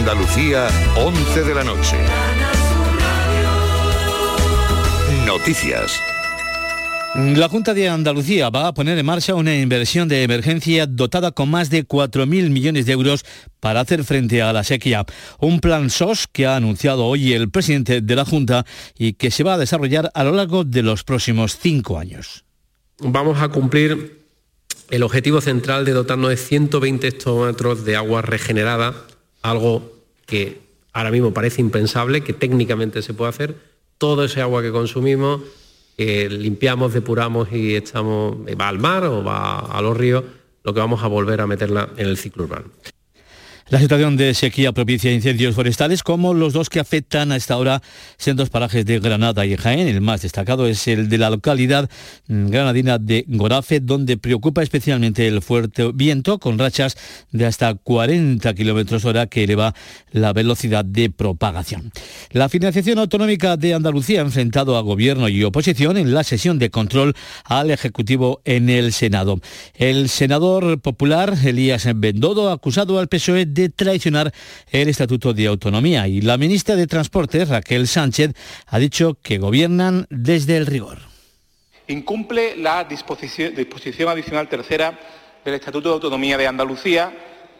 Andalucía, 11 de la noche. Noticias. La Junta de Andalucía va a poner en marcha una inversión de emergencia dotada con más de 4.000 millones de euros para hacer frente a la sequía. Un plan SOS que ha anunciado hoy el presidente de la Junta y que se va a desarrollar a lo largo de los próximos cinco años. Vamos a cumplir el objetivo central de dotarnos de 120 hectómetros de agua regenerada, algo que ahora mismo parece impensable, que técnicamente se puede hacer. Todo ese agua que consumimos limpiamos, depuramos y echamos, va al mar o va a los ríos, lo que vamos a volver a meterla en el ciclo urbano. La situación de sequía propicia incendios forestales como los dos que afectan a esta hora sendos parajes de Granada y Jaén. El más destacado es el de la localidad granadina de Gorafe, donde preocupa especialmente el fuerte viento con rachas de hasta 40 kilómetros hora que eleva la velocidad de propagación. La financiación autonómica de Andalucía ha enfrentado a gobierno y oposición en la sesión de control al Ejecutivo en el Senado. El senador popular Elías Bendodo acusado al PSOE de de traicionar el Estatuto de Autonomía y la ministra de Transportes, Raquel Sánchez, ha dicho que gobiernan desde el rigor. Incumple la disposición, adicional tercera del Estatuto de Autonomía de Andalucía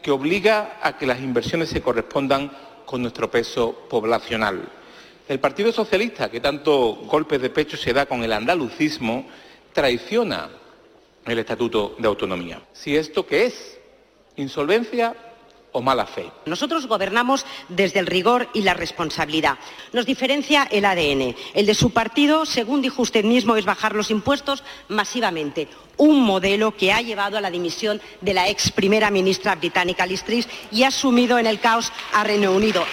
que obliga a que las inversiones se correspondan con nuestro peso poblacional. El Partido Socialista, que tanto golpes de pecho se da con el andalucismo, traiciona el Estatuto de Autonomía. Si esto qué es, insolvencia o mala fe. Nosotros gobernamos desde el rigor y la responsabilidad. Nos diferencia el ADN. El de su partido, según dijo usted mismo, es bajar los impuestos masivamente. Un modelo que ha llevado a la dimisión de la ex primera ministra británica Liz y ha sumido en el caos a Reino Unido.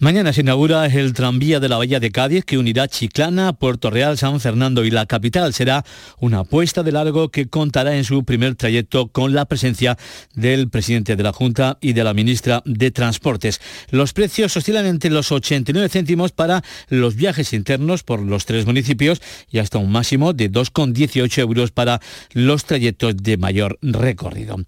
Mañana se inaugura el tranvía de la Bahía de Cádiz que unirá Chiclana, Puerto Real, San Fernando y la capital. Será una apuesta de largo que contará en su primer trayecto con la presencia del presidente de la Junta y de la ministra de Transportes. Los precios oscilan entre los 89 céntimos para los viajes internos por los tres municipios y hasta un máximo de 2,18 euros para los trayectos de mayor recorrido.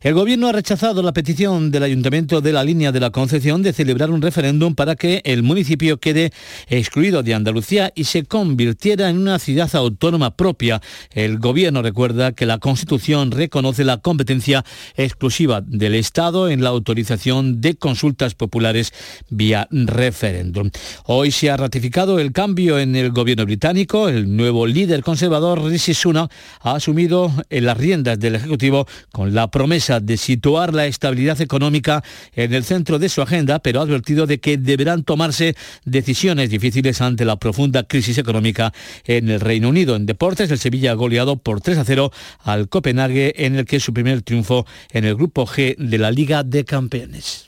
El gobierno ha rechazado la petición del Ayuntamiento de la Línea de la Concepción de celebrar un referéndum para que el municipio quede excluido de Andalucía y se convirtiera en una ciudad autónoma propia. El gobierno recuerda que la Constitución reconoce la competencia exclusiva del Estado en la autorización de consultas populares vía referéndum. Hoy se ha ratificado el cambio en el gobierno británico. El nuevo líder conservador, Rishi Sunak, ha asumido las riendas del Ejecutivo con la promesa de situar la estabilidad económica en el centro de su agenda, pero ha advertido de que deberán tomarse decisiones difíciles ante la profunda crisis económica en el Reino Unido. En deportes, el Sevilla ha goleado por 3 a 0 al Copenhague, en el que es su primer triunfo en el Grupo G de la Liga de Campeones.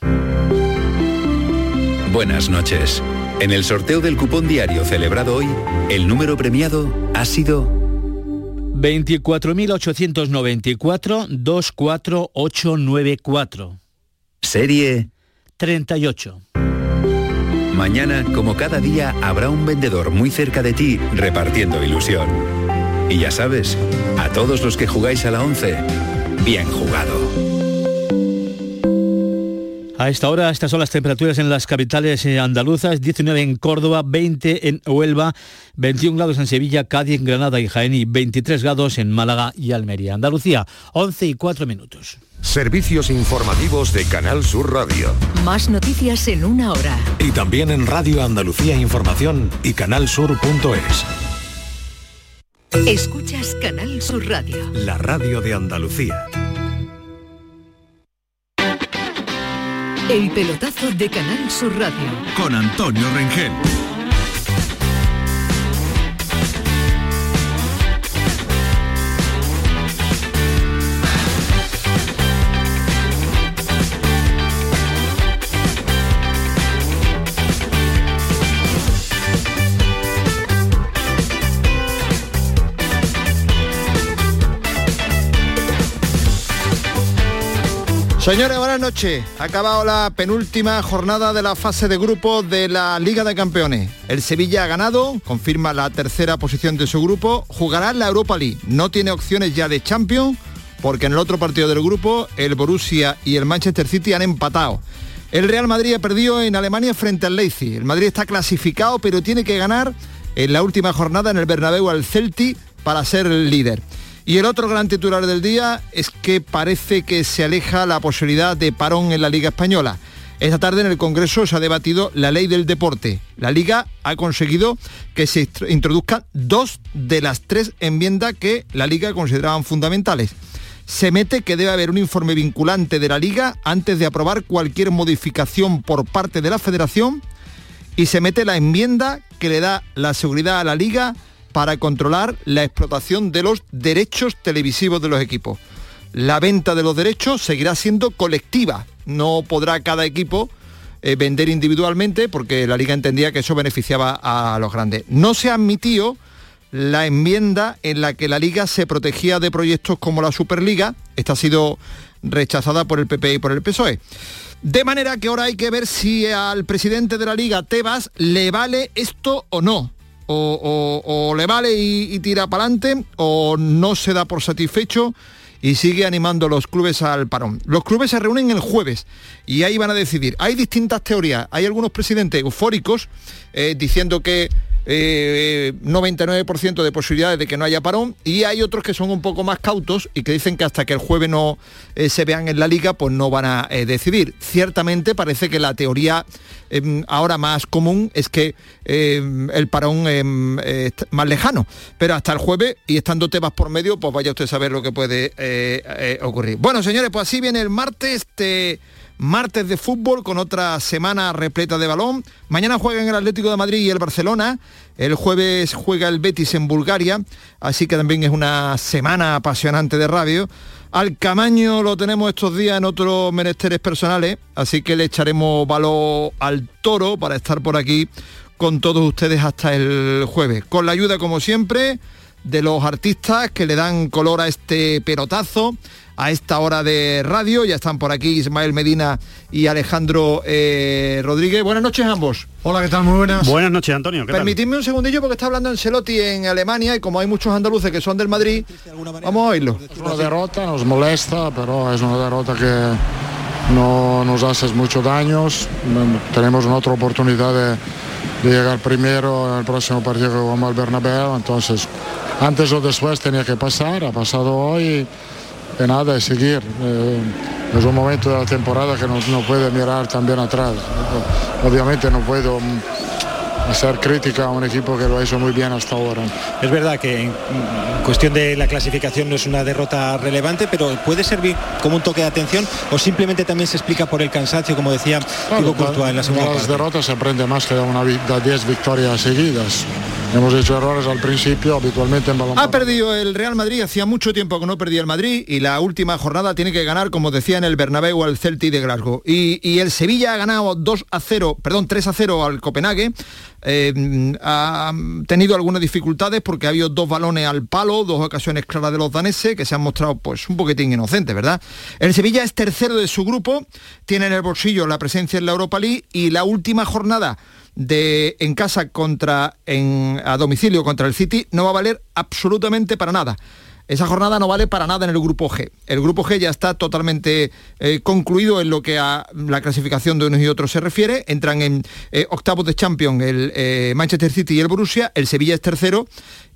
Buenas noches. En el sorteo del cupón diario celebrado hoy, el número premiado ha sido 24.894-24894. Serie 38. Mañana, como cada día, habrá un vendedor muy cerca de ti repartiendo ilusión. Y ya sabes, a todos los que jugáis a la 11, bien jugado. A esta hora, estas son las temperaturas en las capitales eh, andaluzas, 19 en Córdoba, 20 en Huelva, 21 grados en Sevilla, Cádiz, Granada y Jaén y 23 grados en Málaga y Almería. Andalucía, 11 y 4 minutos. Servicios informativos de Canal Sur Radio. Más noticias en una hora. Y también en Radio Andalucía Información y canalsur.es. Escuchas Canal Sur Radio. La radio de Andalucía. El pelotazo de Canal Sur Radio. Con Antonio Rengel. Señores, buenas noches. Ha acabado la penúltima jornada de la fase de grupo de la Liga de Campeones. El Sevilla ha ganado, confirma la tercera posición de su grupo, jugará la Europa League. No tiene opciones ya de Champions porque en el otro partido del grupo el Borussia y el Manchester City han empatado. El Real Madrid ha perdido en Alemania frente al Leipzig. El Madrid está clasificado, pero tiene que ganar en la última jornada en el Bernabéu al Celti para ser el líder. Y el otro gran titular del día es que parece que se aleja la posibilidad de parón en la Liga Española. Esta tarde en el Congreso se ha debatido la ley del deporte. La Liga ha conseguido que se introduzcan dos de las tres enmiendas que la Liga consideraban fundamentales. Se mete que debe haber un informe vinculante de la Liga antes de aprobar cualquier modificación por parte de la Federación y se mete la enmienda que le da la seguridad a la Liga para controlar la explotación de los derechos televisivos de los equipos. La venta de los derechos seguirá siendo colectiva, no podrá cada equipo eh, vender individualmente porque la liga entendía que eso beneficiaba a los grandes. No se ha admitido la enmienda en la que la liga se protegía de proyectos como la Superliga. Esta ha sido rechazada por el PP y por el PSOE. De manera que ahora hay que ver si al presidente de la liga, Tebas, le vale esto o no. O, le vale y, tira para adelante o no se da por satisfecho y sigue animando los clubes al parón. Los clubes se reúnen el jueves y ahí van a decidir. Hay distintas teorías. Hay algunos presidentes eufóricos eh, diciendo que 99% eh, de posibilidades de que no haya parón y hay otros que son un poco más cautos y que dicen que hasta que el jueves no eh, se vean en la liga pues no van a eh, decidir. Ciertamente parece que la teoría em, ahora más común es que em, el parón em, es más lejano, pero hasta el jueves y estando temas por medio pues vaya usted a saber lo que puede ocurrir. Bueno señores, pues así viene el martes. Este, martes de fútbol con otra semana repleta de balón. Mañana juegan el Atlético de Madrid y el Barcelona. El jueves juega el Betis en Bulgaria, así que también es una semana apasionante de radio. Al Camaño lo tenemos estos días en otros menesteres personales, así que le echaremos valor al toro para estar por aquí con todos ustedes hasta el jueves. Con la ayuda, como siempre, de los artistas que le dan color a este pelotazo a esta hora de radio. Ya están por aquí Ismael Medina y Alejandro eh, Rodríguez. Buenas noches ambos. Hola, ¿qué tal? Muy buenas. Buenas noches, Antonio. Permitidme un segundillo porque está hablando en Celotti en Alemania y como hay muchos andaluces que son del Madrid, vamos a oírlo. Es una derrota, nos molesta, pero es una derrota que no nos hace muchos daños. Tenemos una otra oportunidad de, de llegar primero en el próximo partido que vamos al Bernabéu, entonces antes o después tenía que pasar, ha pasado hoy de nada, es seguir. Eh, es un momento de la temporada que no, no puede mirar también atrás. Obviamente no puedo mm, hacer crítica a un equipo que lo ha hecho muy bien hasta ahora. Es verdad que en cuestión de la clasificación no es una derrota relevante, pero puede servir como un toque de atención o simplemente también se explica por el cansancio, como decía claro, Courtois en la segunda Las derrotas se aprende más que de 10 victorias seguidas. Hemos hecho errores al principio, habitualmente en balón. Ha perdido el Real Madrid, hacía mucho tiempo que no perdía el Madrid y la última jornada tiene que ganar, como decía en el Bernabéu, al Celtic de Glasgow. Y, y el Sevilla ha ganado 2 a 0, perdón, 3 a 0 al Copenhague. Eh, ha tenido algunas dificultades porque ha habido dos balones al palo, dos ocasiones claras de los daneses que se han mostrado pues un poquitín inocentes, ¿verdad? El Sevilla es tercero de su grupo, tiene en el bolsillo la presencia en la Europa League y la última jornada de en casa contra a domicilio contra el City no va a valer absolutamente para nada. Esa jornada no vale para nada en el grupo G. El grupo G ya está totalmente eh, concluido en lo que a la clasificación de unos y otros se refiere. Entran en eh, octavos de Champions el eh, Manchester City y el Borussia. El Sevilla es tercero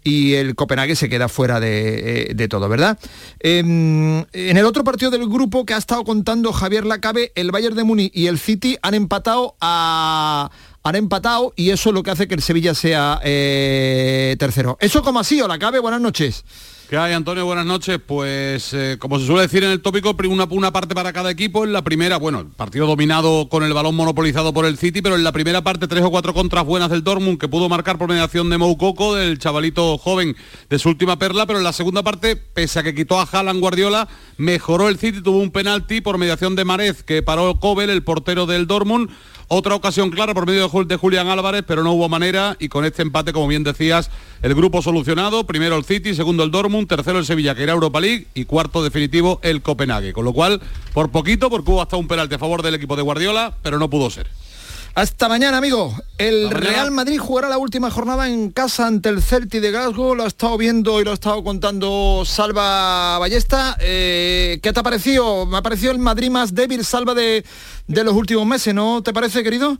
y el Copenhague se queda fuera de, de todo, ¿verdad? en el otro partido del grupo que ha estado contando Javier Lacabe, el Bayern de Múnich y el City han empatado han empatado y eso es lo que hace que el Sevilla sea tercero. Eso como así, la cabe, buenas noches. ¿Qué hay, Antonio? Buenas noches. Pues eh, como se suele decir en el tópico, una, parte para cada equipo. En la primera, bueno, partido dominado con el balón monopolizado por el City, pero en la primera parte tres o cuatro contras buenas del Dortmund que pudo marcar por mediación de Moukoko, del chavalito joven de su última perla, pero en la segunda parte, pese a que quitó a Haaland Guardiola, mejoró el City, tuvo un penalti por mediación de Marez que paró Kobel, el portero del Dortmund otra ocasión clara por medio de Julián Álvarez, pero no hubo manera y con este empate, como bien decías, el grupo solucionado, primero el City, segundo el Dortmund, tercero el Sevilla, que era Europa League, y cuarto definitivo el Copenhague. Con lo cual, por poquito, porque hubo hasta un penalti a favor del equipo de Guardiola, pero no pudo ser. Hasta mañana, amigo. El Real Madrid jugará la última jornada en casa ante el Celti de Glasgow. Lo ha estado viendo y lo ha estado contando Salva Ballesta. Eh, ¿Qué te ha parecido? Me ha parecido el Madrid más débil, Salva, de, de los últimos meses, ¿no te parece, querido?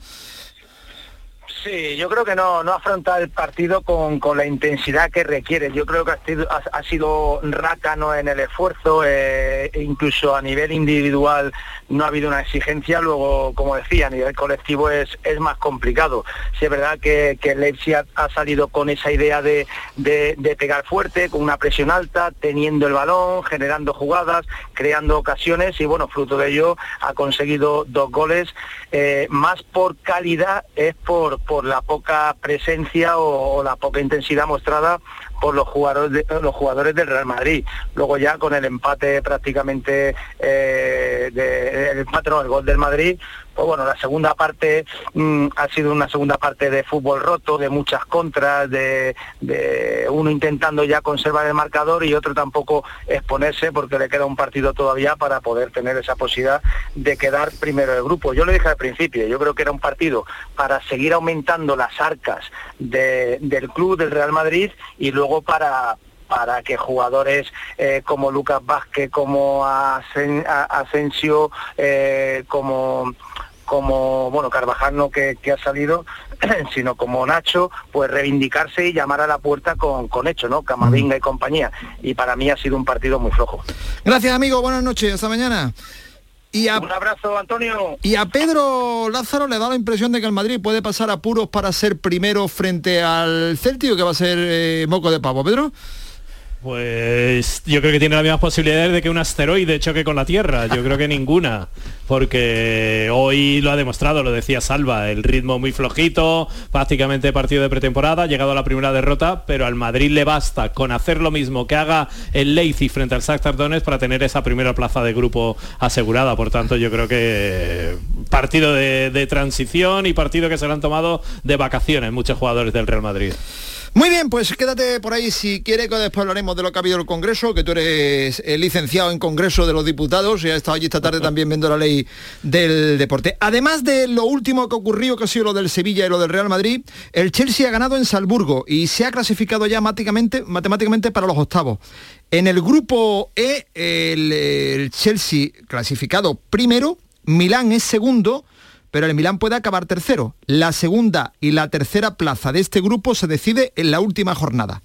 Sí, yo creo que no, no afronta el partido con, la intensidad que requiere. Yo creo que ha sido, ha, sido rácano en el esfuerzo, eh, e incluso a nivel individual no ha habido una exigencia. Luego, como decía, a nivel colectivo es, es más complicado. Sí es verdad que, que Leipzig ha, salido con esa idea de, pegar fuerte, con una presión alta, teniendo el balón, generando jugadas, creando ocasiones y bueno, fruto de ello ha conseguido dos goles, eh, más por calidad es por la poca presencia o, la poca intensidad mostrada por los jugadores, los jugadores del Real Madrid. Luego ya con el empate prácticamente, eh, el empate no, el gol del Madrid, pues bueno, la segunda parte mm, ha sido una segunda parte de fútbol roto, de muchas contras, de, uno intentando ya conservar el marcador y otro tampoco exponerse porque le queda un partido todavía para poder tener esa posibilidad de quedar primero del grupo. Yo lo dije al principio, yo creo que era un partido para seguir aumentando las arcas del club del Real Madrid y luego para para que jugadores eh, como Lucas Vázquez, como Asensio, eh, como como bueno Carvajal no que, ha salido sino como Nacho pues reivindicarse y llamar a la puerta con, con hecho no Camavinga y compañía. Y para mí ha sido un partido muy flojo. Gracias amigo. Buenas noches. Hasta mañana. Y a, un abrazo, Antonio. Y a Pedro Lázaro le da la impresión de que el Madrid puede pasar apuros para ser primero frente al Celtic, que va a ser eh, moco de pavo. Pedro. Pues yo creo que tiene las mismas posibilidades de que un asteroide choque con la Tierra. Yo creo que ninguna, porque hoy lo ha demostrado, lo decía Salva, el ritmo muy flojito, prácticamente partido de pretemporada, ha llegado a la primera derrota, pero al Madrid le basta con hacer lo mismo que haga el Leipzig frente al Shakhtar Donetsk para tener esa primera plaza de grupo asegurada. Por tanto, yo creo que partido de, de transición y partido que se lo han tomado de vacaciones muchos jugadores del Real Madrid. Muy bien, pues quédate por ahí si quiere que después hablaremos de lo que ha habido el Congreso, que tú eres el licenciado en Congreso de los Diputados y has estado allí esta tarde también viendo la ley del deporte. Además de lo último que ha ocurrido, que ha sido lo del Sevilla y lo del Real Madrid, el Chelsea ha ganado en Salzburgo y se ha clasificado ya matemáticamente, matemáticamente para los octavos. En el grupo E, el Chelsea clasificado primero, Milán es segundo, pero el Milán puede acabar tercero. La segunda y la tercera plaza de este grupo se decide en la última jornada.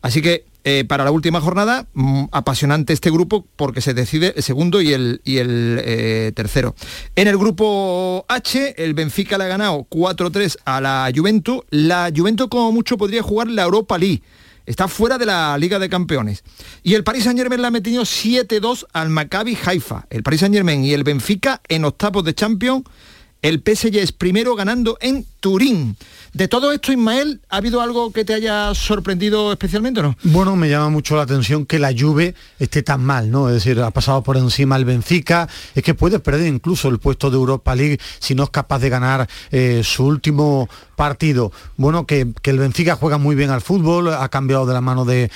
Así que eh, para la última jornada, mm, apasionante este grupo porque se decide el segundo y el, y el eh, tercero. En el grupo H, el Benfica le ha ganado 4-3 a la Juventus. La Juventus como mucho podría jugar la Europa League. Está fuera de la Liga de Campeones. Y el Paris Saint Germain le ha metido 7-2 al Maccabi Haifa. El Paris Saint Germain y el Benfica en octavos de Champions el PSG es primero ganando en Turín. De todo esto, Ismael, ¿ha habido algo que te haya sorprendido especialmente o no? Bueno, me llama mucho la atención que la Juve esté tan mal, ¿no? Es decir, ha pasado por encima el Benfica, es que puede perder incluso el puesto de Europa League si no es capaz de ganar eh, su último partido. Bueno, que, el Benfica juega muy bien al fútbol, ha cambiado de la mano de,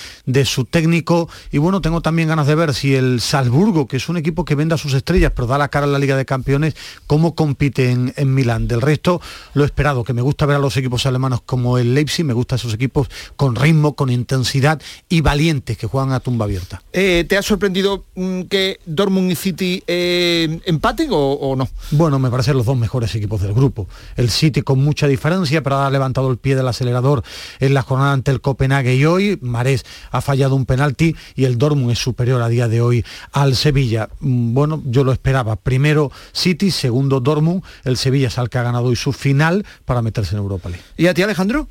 su técnico y bueno, tengo también ganas de ver si el Salzburgo, que es un equipo que vende a sus estrellas, pero da la cara en la Liga de Campeones, cómo compite en, Milán. Del resto, lo esperado, que me gusta ver a los equipos alemanes como el Leipzig, me gusta esos equipos con ritmo, con intensidad y valientes que juegan a tumba abierta. Eh, ¿Te ha sorprendido mm, que Dortmund y City eh, empaten o, o no? Bueno, me parecen los dos mejores equipos del grupo. El City con mucha diferencia pero ha levantado el pie del acelerador en la jornada ante el Copenhague y hoy Marés ha fallado un penalti y el Dortmund es superior a día de hoy al Sevilla. Mm, bueno, yo lo esperaba. Primero City, segundo Dortmund, el Sevilla es el que ha ganado hoy su final para meterse en Europa ¿Y a ti Alejandro?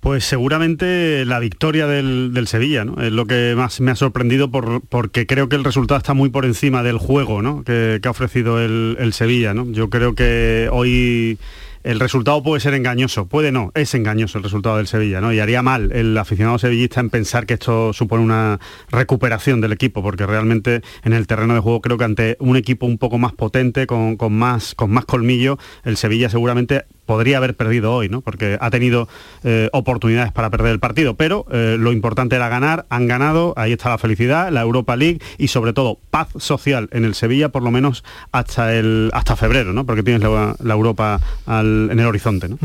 Pues seguramente la victoria del, Sevilla, ¿no? Es lo que más me ha sorprendido porque creo que el resultado está muy por encima del juego que, ha ofrecido el, el Sevilla. ¿no? Yo creo que hoy el resultado puede ser engañoso, puede no, es engañoso el resultado del Sevilla, ¿no? Y haría mal el aficionado sevillista en pensar que esto supone una recuperación del equipo, porque realmente en el terreno de juego creo que ante un equipo un poco más potente, con, más, con más colmillo, el Sevilla seguramente podría haber perdido hoy, ¿no? Porque ha tenido eh, oportunidades para perder el partido, pero eh, lo importante era ganar, han ganado, ahí está la felicidad, la Europa League y sobre todo paz social en el Sevilla, por lo menos hasta el hasta febrero, ¿no? Porque tienes la, Europa en el horizonte, ¿no?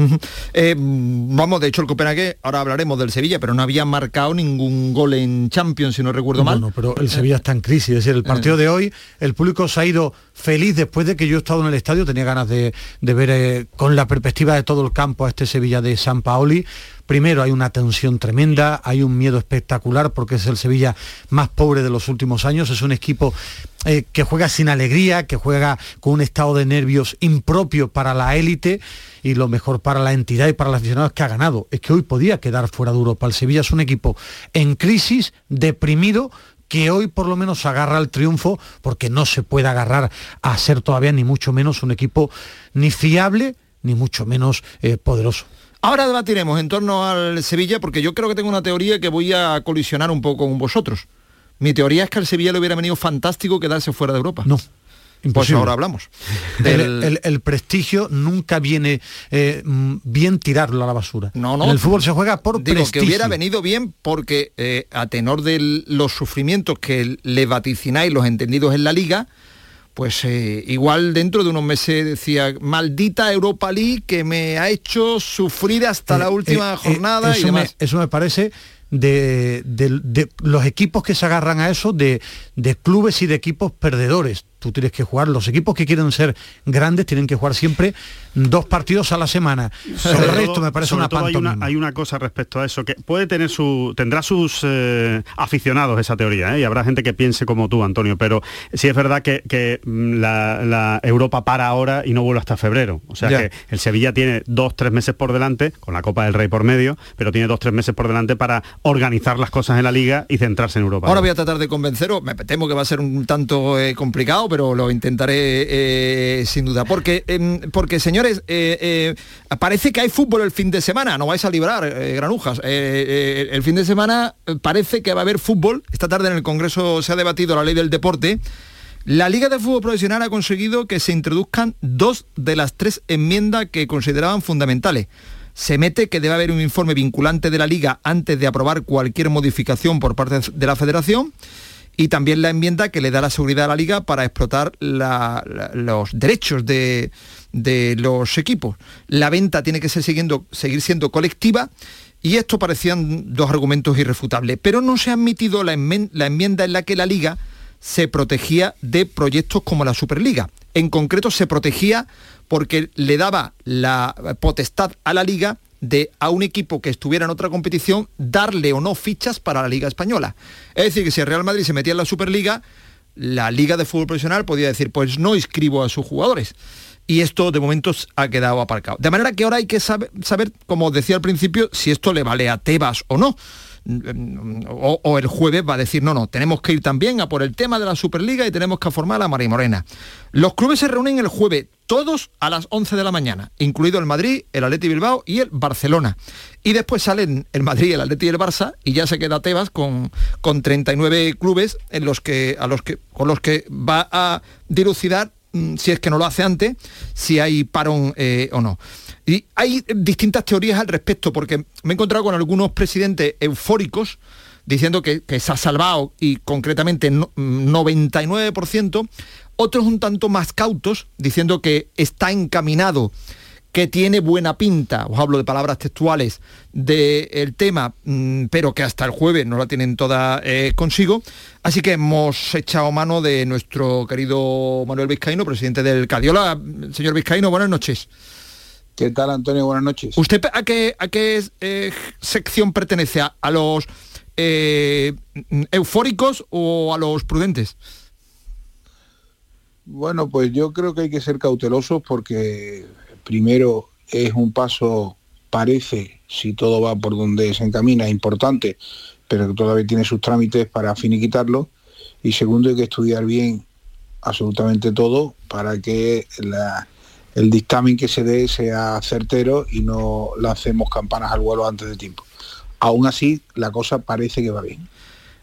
Eh, vamos, de hecho el Copenhague, ahora hablaremos del Sevilla, pero no había marcado ningún gol en Champions, si no recuerdo mal. No, pero el Sevilla está en crisis, es decir, el partido de hoy, el público se ha ido feliz después de que yo he estado en el estadio, tenía ganas de, ver con la perspectiva de todo el campo a este Sevilla de San Paoli. Primero hay una tensión tremenda, hay un miedo espectacular porque es el Sevilla más pobre de los últimos años, es un equipo eh, que juega sin alegría, que juega con un estado de nervios impropio para la élite y lo mejor para la entidad y para los aficionados que ha ganado. Es que hoy podía quedar fuera de Europa. El Sevilla es un equipo en crisis, deprimido, que hoy por lo menos agarra el triunfo, porque no se puede agarrar a ser todavía ni mucho menos un equipo ni fiable, ni mucho menos eh, poderoso. Ahora debatiremos en torno al Sevilla porque yo creo que tengo una teoría que voy a colisionar un poco con vosotros. Mi teoría es que al Sevilla le hubiera venido fantástico quedarse fuera de Europa. No. Pues ahora hablamos. El, prestigio nunca viene eh, bien tirarlo a la basura. No, no. En el fútbol se juega por Digo prestigio. que hubiera venido bien porque eh, a tenor de los sufrimientos que le vaticináis los entendidos en la liga, pues eh, igual dentro de unos meses decía, maldita Europa League que me ha hecho sufrir hasta la última jornada eso y demás. Me, eso me parece de, los equipos que se agarran a eso, de, de clubes y de equipos perdedores tú tienes que jugar, los equipos que quieren ser grandes tienen que jugar siempre dos partidos a la semana. Sobre el resto me parece una hay una, hay una, cosa respecto a eso, que puede tener su, tendrá sus eh, aficionados esa teoría, ¿eh? y habrá gente que piense como tú, Antonio, pero sí es verdad que, mm, la, Europa para ahora y no vuelve hasta febrero. O sea que el Sevilla tiene dos, tres meses por delante, con la Copa del Rey por medio, pero tiene dos, tres meses por delante para organizar las cosas en la liga y centrarse en Europa. Ahora voy a tratar de convenceros, me temo que va a ser un tanto eh, complicado, pero lo intentaré eh, sin duda. Porque, em, porque señores, eh, eh, parece que hay fútbol el fin de semana, no vais a librar, granujas. el fin de semana parece que va a haber fútbol. Esta tarde en el Congreso se ha debatido la ley del deporte. La Liga de Fútbol Profesional ha conseguido que se introduzcan dos de las tres enmiendas que consideraban fundamentales se mete que debe haber un informe vinculante de la liga antes de aprobar cualquier modificación por parte de la federación y también la enmienda que le da la seguridad a la liga para explotar los derechos de, los equipos. La venta tiene que seguir siendo colectiva y esto parecían dos argumentos irrefutables, pero no se ha admitido la enmienda en la que la liga se protegía de proyectos como la Superliga. En concreto se protegía porque le daba la potestad a la liga de a un equipo que estuviera en otra competición darle o no fichas para la Liga Española. Es decir, que si el Real Madrid se metía en la Superliga, la Liga de Fútbol Profesional podía decir, pues no inscribo a sus jugadores. Y esto de momento ha quedado aparcado. De manera que ahora hay que saber, saber, como decía al principio, si esto le vale a Tebas o no o, el jueves va a decir, no, no, tenemos que ir también a por el tema de la Superliga y tenemos que formar a Mari Morena. Los clubes se reúnen el jueves, todos a las 11 de la mañana, incluido el Madrid, el Atleti Bilbao y el Barcelona. Y después salen el Madrid, el Atleti y el Barça y ya se queda Tebas con, con 39 clubes en los que, a los que, con los que va a dilucidar mm, si es que no lo hace antes, si hay parón eh, o no. Y hay distintas teorías al respecto, porque me he encontrado con algunos presidentes eufóricos diciendo que, se ha salvado y concretamente 99%, otros un tanto más cautos diciendo que está encaminado que tiene buena pinta, os hablo de palabras textuales, del tema, mm, pero que hasta el jueves no la tienen toda eh, consigo. Así que hemos echado mano de nuestro querido Manuel Vizcaíno, presidente del Cadiola. Señor Vizcaíno, buenas noches. ¿Qué tal, Antonio? Buenas noches. ¿Usted a qué, a qué eh, sección pertenece? ¿A, los eh, eufóricos o a los prudentes? Bueno, pues yo creo que hay que ser cautelosos porque primero es un paso, parece, si todo va por donde se encamina, importante, pero que todavía tiene sus trámites para finiquitarlo. Y segundo, hay que estudiar bien absolutamente todo para que la, el dictamen que se dé sea certero y no lancemos campanas al vuelo antes de tiempo. Aún así, la cosa parece que va bien.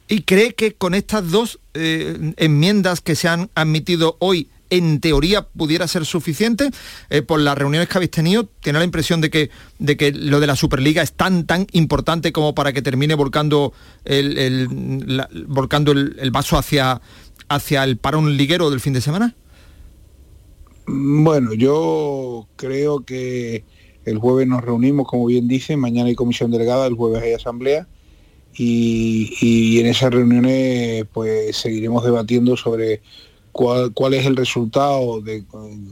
¿Y cree que con estas dos eh, enmiendas que se han admitido hoy en teoría pudiera ser suficiente. Eh, por las reuniones que habéis tenido, tiene la impresión de que, de que lo de la Superliga es tan, tan importante como para que termine volcando el, volcando el, vaso hacia, hacia el parón liguero del fin de semana. Bueno, yo creo que el jueves nos reunimos, como bien dice, mañana hay comisión delegada, el jueves hay asamblea y, en esas reuniones pues seguiremos debatiendo sobre cuál, es el resultado de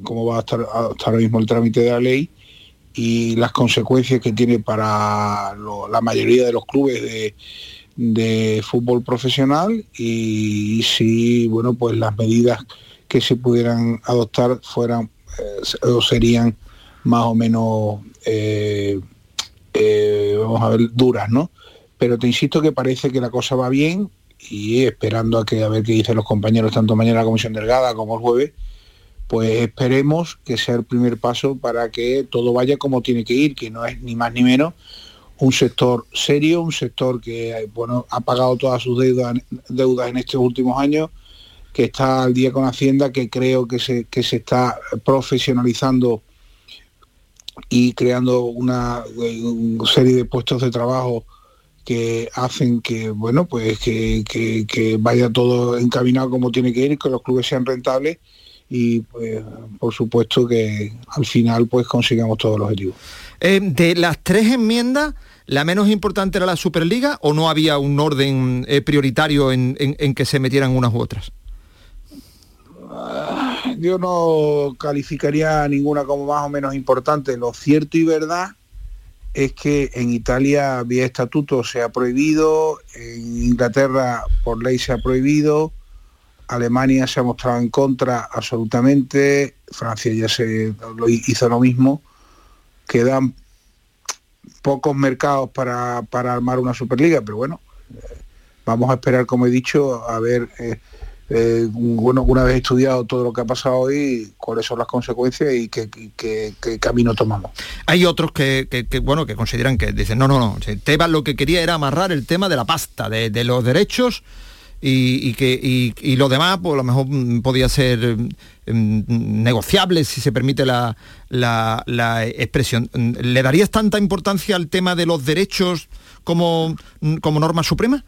cómo va a estar hasta ahora mismo el trámite de la ley y las consecuencias que tiene para la mayoría de los clubes de, fútbol profesional y, si bueno pues las medidas que se pudieran adoptar fueran eh, o serían más o menos eh, eh, vamos a ver duras no pero te insisto que parece que la cosa va bien y esperando a que a ver qué dicen los compañeros tanto mañana la comisión delgada como el jueves, pues esperemos que sea el primer paso para que todo vaya como tiene que ir, que no es ni más ni menos un sector serio, un sector que bueno, ha pagado todas sus deudas, deudas en estos últimos años, que está al día con Hacienda, que creo que se, que se está profesionalizando y creando una serie de puestos de trabajo que hacen que bueno pues que, vaya todo encaminado como tiene que ir, que los clubes sean rentables y pues, por supuesto que al final pues consigamos todos los objetivos. Eh, de las tres enmiendas, ¿la menos importante era la Superliga o no había un orden eh, prioritario en, en, que se metieran unas u otras? Yo no calificaría ninguna como más o menos importante. Lo cierto y verdad es que en Italia vía estatuto se ha prohibido, en Inglaterra por ley se ha prohibido, Alemania se ha mostrado en contra absolutamente, Francia ya se hizo lo mismo, quedan pocos mercados para, para armar una Superliga, pero bueno, eh, vamos a esperar, como he dicho, a ver eh, eh, bueno, una vez estudiado todo lo que ha pasado hoy, cuáles son las consecuencias y qué, camino tomamos. Hay otros que, bueno, que consideran que dicen, no, no, no, Tebas lo que quería era amarrar el tema de la pasta, de, los derechos y, que y, lo demás pues a lo mejor mm, podía ser mm, negociable si se permite la, la, expresión. ¿Le darías tanta importancia al tema de los derechos como, como norma suprema?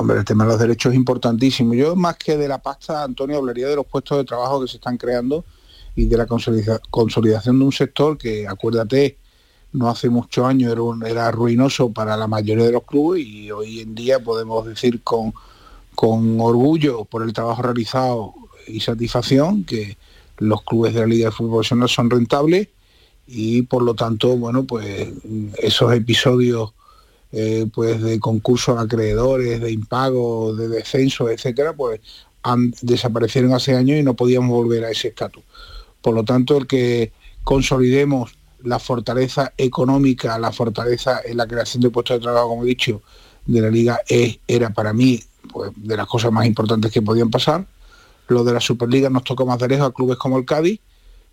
Hombre, el tema de los derechos es importantísimo. Yo más que de la pasta, Antonio, hablaría de los puestos de trabajo que se están creando y de la consolidación de un sector que, acuérdate, no hace muchos años era, ruinoso para la mayoría de los clubes y hoy en día podemos decir con, con orgullo por el trabajo realizado y satisfacción que los clubes de la Liga de Fútbol Profesional son rentables y por lo tanto, bueno, pues esos episodios eh, pues de concursos acreedores, de impago, de descenso, etcétera, pues han, desaparecieron hace años y no podíamos volver a ese estatus. Por lo tanto, el que consolidemos la fortaleza económica, la fortaleza en la creación de puestos de trabajo, como he dicho, de la liga es, era para mí pues, de las cosas más importantes que podían pasar. Lo de la Superliga nos toca más de lejos a clubes como el Cádiz,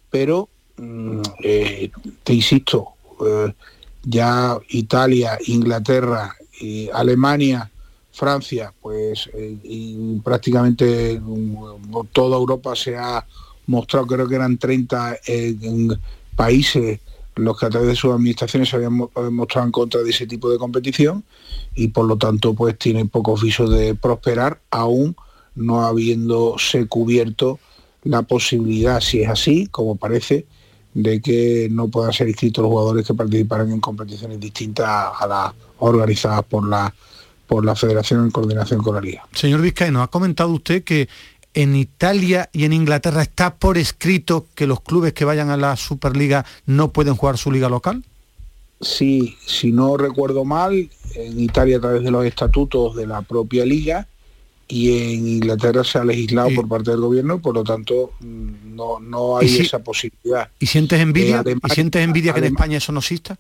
pero mm, eh, te insisto, eh, ya Italia, Inglaterra, y Alemania, Francia, pues eh, prácticamente mm, toda Europa se ha mostrado, creo que eran 30 países los que a través de sus administraciones se habían mostrado en contra de ese tipo de competición y por lo tanto pues tiene pocos visos de prosperar, aún no habiéndose cubierto la posibilidad, si es así, como parece, de que no puedan ser inscritos los jugadores que participaran en competiciones distintas a las organizadas por la por la Federación en coordinación con la Liga. Señor Vizcaíno, ha comentado usted que en Italia y en Inglaterra está por escrito que los clubes que vayan a la Superliga no pueden jugar su liga local. Sí, si no recuerdo mal, en Italia a través de los estatutos de la propia liga y en Inglaterra se ha legislado por parte del gobierno, por lo tanto mm, no, no hay esa posibilidad. ¿Y sientes envidia? ¿Y sientes envidia que en España eso no exista?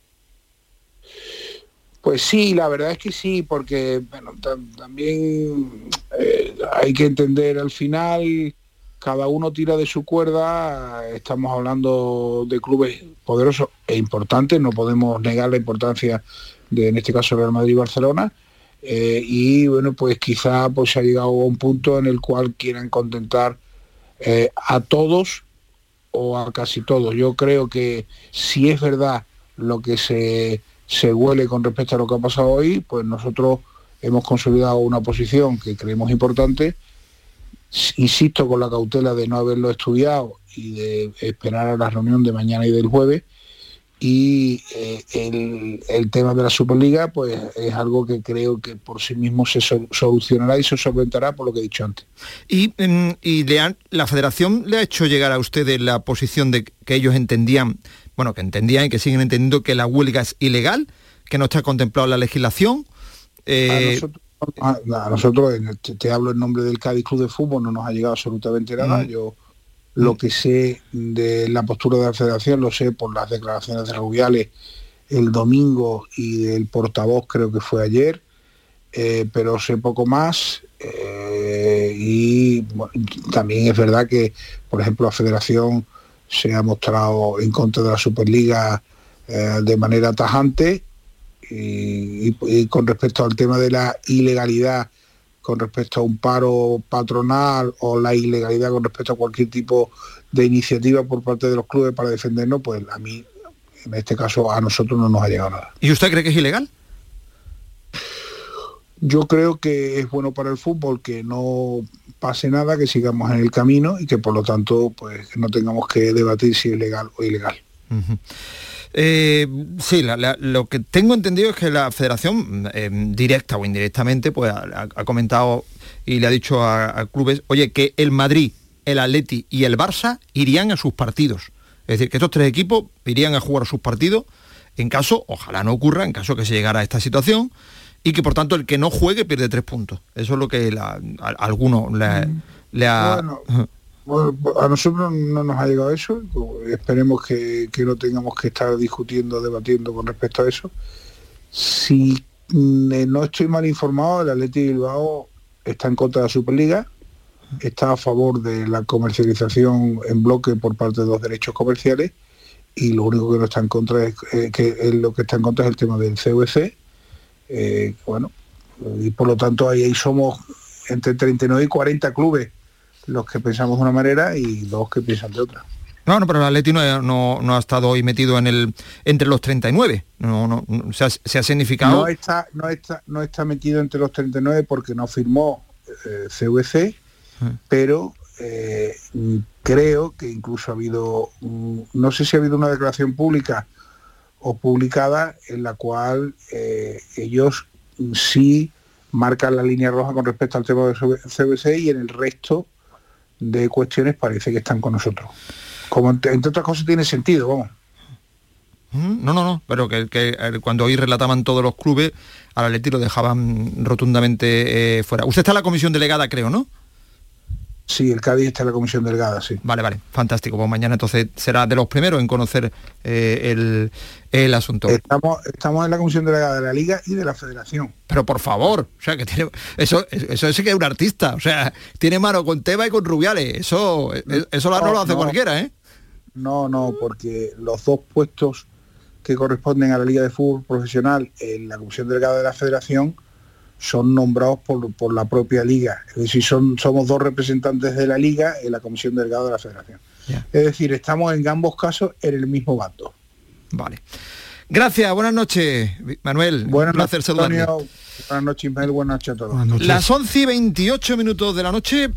Pues sí, la verdad es que sí, porque bueno, también eh, hay que entender al final, cada uno tira de su cuerda, estamos hablando de clubes poderosos e importantes, no podemos negar la importancia de, en este caso, Real Madrid y Barcelona, eh, y bueno, pues quizá pues ha llegado a un punto en el cual quieran contentar eh, a todos o a casi todos. Yo creo que si es verdad lo que se, se huele con respecto a lo que ha pasado hoy, pues nosotros hemos consolidado una posición que creemos importante, insisto con la cautela de no haberlo estudiado y de esperar a la reunión de mañana y del jueves, y eh, el, tema de la Superliga pues es algo que creo que por sí mismo se solucionará y se solventará por lo que he dicho antes. Y, mm, y la federación le ha hecho llegar a ustedes la posición de que ellos entendían, bueno, que entendían y que siguen entendiendo que la huelga es ilegal, que no está contemplado en la legislación. Eh, a nosotros, te, hablo en nombre del Cádiz Club de Fútbol, no nos ha llegado absolutamente nada. Yo lo que sé de la postura de la federación lo sé por las declaraciones de Rubiales el domingo y del portavoz creo que fue ayer, eh, pero sé poco más. Eh, y también es verdad que, por ejemplo, la federación se ha mostrado en contra de la Superliga eh, de manera tajante y, con respecto al tema de la ilegalidad con respecto a un paro patronal o la ilegalidad con respecto a cualquier tipo de iniciativa por parte de los clubes para defendernos, pues a mí, en este caso, a nosotros no nos ha llegado nada. ¿Y usted cree que es ilegal? Yo creo que es bueno para el fútbol que no pase nada, que sigamos en el camino y que por lo tanto pues no tengamos que debatir si es legal o ilegal. Eh, sí, lo que tengo entendido es que la federación, eh, directa o indirectamente, pues ha, comentado y le ha dicho a, clubes, oye, que el Madrid, el Atleti y el Barça irían a sus partidos. Es decir, que estos tres equipos irían a jugar sus partidos en caso, ojalá no ocurra, en caso que se llegara a esta situación, y que por tanto el que no juegue pierde tres puntos. Eso es lo que a, alguno le, ha... a nosotros no nos ha llegado eso, esperemos que, no tengamos que estar discutiendo, debatiendo con respecto a eso. Si mm, no estoy mal informado, el Atlético Bilbao está en contra de la Superliga, está a favor de la comercialización en bloque por parte de los derechos comerciales y lo único que no está en contra es eh, que lo que está en contra es el tema del CVC. Eh, bueno, y por lo tanto ahí somos entre 39 y 40 clubes los que pensamos de una manera y dos que piensan de otra. No, no, pero el Atleti no, no, ha estado hoy metido en el entre los 39. No, no, se, ha, se ha significado. No está, no, está, no está metido entre los 39 porque no firmó eh, CVC, ah. pero eh, creo que incluso ha habido, no sé si ha habido una declaración pública o publicada en la cual eh, ellos sí marcan la línea roja con respecto al tema de CVC y en el resto de cuestiones parece que están con nosotros. Como entre, otras cosas tiene sentido, vamos. No, no, no, pero que, eh, cuando hoy relataban todos los clubes, al Atleti lo dejaban rotundamente eh, fuera. Usted está en la comisión delegada, creo, ¿no? Sí, el Cádiz está en la comisión delegada, sí. Vale, vale, fantástico. Pues mañana entonces será de los primeros en conocer eh, el, asunto. Estamos, estamos en la comisión delegada de la Liga y de la Federación. Pero por favor, o sea, que tiene, eso, eso es que es un artista, o sea, tiene mano con Teba y con Rubiales, eso, eso no, lo hace cualquiera, ¿eh? No, no, porque los dos puestos que corresponden a la Liga de Fútbol Profesional en la comisión delegada de la Federación son nombrados por, la propia liga. Es decir, son, somos dos representantes de la liga en la comisión delegada de la federación. Es decir, estamos en ambos casos en el mismo bando. Vale. Gracias, buenas noches, Manuel. Buenas noches, Buenas noches, Ismael. Buenas noches a todos. Las 11 y 28 minutos de la noche,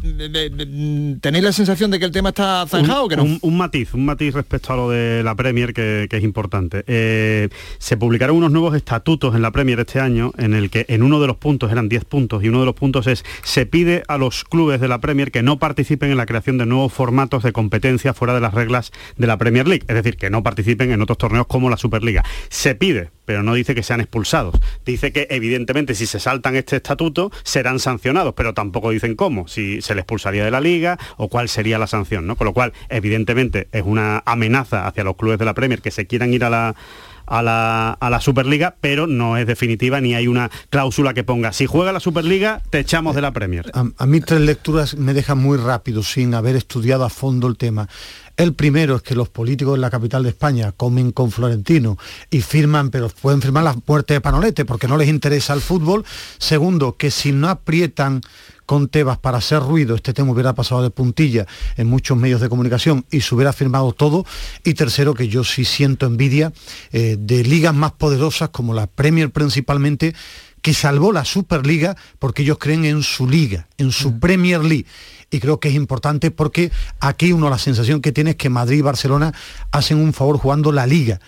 ¿tenéis la sensación de que el tema está zanjado un, o que no? Un, matiz, un matiz respecto a lo de la Premier que, es importante. Eh, se publicaron unos nuevos estatutos en la Premier este año en el que en uno de los puntos eran 10 puntos y uno de los puntos es se pide a los clubes de la Premier que no participen en la creación de nuevos formatos de competencia fuera de las reglas de la Premier League, es decir, que no participen en otros torneos como la Superliga. Se pide, pero no dice que sean expulsados. Dice que evidentemente si se saltan este estatuto serán sancionados, pero tampoco dicen cómo, si se les expulsaría de la liga o cuál sería la sanción, ¿no? Con lo cual, evidentemente, es una amenaza hacia los clubes de la Premier que se quieran ir a la a la, a la, Superliga, pero no es definitiva ni hay una cláusula que ponga, si juega la Superliga, te echamos de la Premier. A mí tres lecturas me dejan muy rápido, sin haber estudiado a fondo el tema. El primero es que los políticos en la capital de España comen con Florentino y firman, pero pueden firmar las puertas de Panolete porque no les interesa el fútbol. Segundo, que si no aprietan con Tebas para hacer ruido, este tema hubiera pasado de puntilla en muchos medios de comunicación y se hubiera firmado todo. Y tercero, que yo sí siento envidia eh, de ligas más poderosas como la Premier principalmente, que salvó la Superliga porque ellos creen en su liga, en su Premier League y creo que es importante porque aquí uno la sensación que tiene es que Madrid y Barcelona hacen un favor jugando la liga.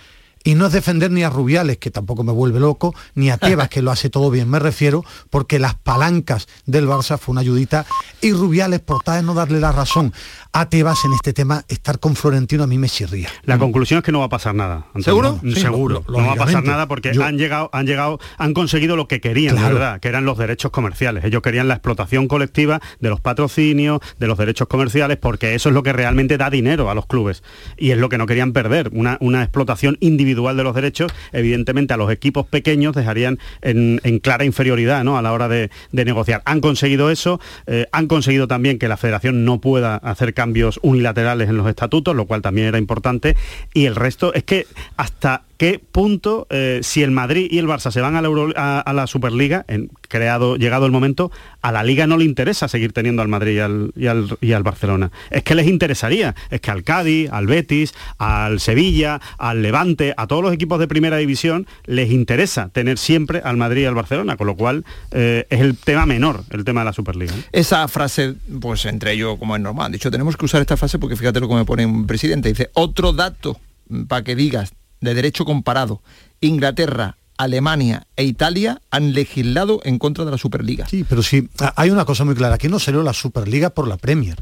Y no es defender ni a Rubiales, que tampoco me vuelve loco, ni a Tebas, que lo hace todo bien, me refiero, porque las palancas del Barça fue una ayudita, y Rubiales, por tal de no darle la razón a Tebas en este tema, estar con Florentino a mí me chirría. La conclusión es que no va a pasar nada. Antonio. ¿Seguro? Sí, seguro. lo- no va a pasar nada porque Yo- han llegado, han llegado, han conseguido lo que querían, de Claro. verdad, que eran los derechos comerciales. Ellos querían la explotación colectiva de los patrocinios, de los derechos comerciales, porque eso es lo que realmente da dinero a los clubes. Y es lo que no querían perder. Una, una explotación individual de los derechos, evidentemente a los equipos pequeños dejarían en, clara inferioridad ¿no? a la hora de, de negociar. Han conseguido eso, eh, han conseguido también que la federación no pueda hacer cambios unilaterales en los estatutos, lo cual también era importante. Y el resto es que hasta qué punto, eh, si el Madrid y el Barça se van a la, Euro- a, la Superliga, en, creado, llegado el momento, a la Liga no le interesa seguir teniendo al Madrid y al, Barcelona. Es que les interesaría, es que al Cádiz, al Betis, al Sevilla, al Levante, a todos los equipos de primera división, les interesa tener siempre al Madrid y al Barcelona, con lo cual eh, es el tema menor, el tema de la Superliga. Esa frase, pues entre ellos, como es normal, de hecho tenemos que usar esta frase porque fíjate lo que me pone un presidente, dice, otro dato para que digas de derecho comparado, Inglaterra, Alemania e Italia han legislado en contra de la Superliga. Sí, pero sí, hay una cosa muy clara, aquí no salió la Superliga por la Premier.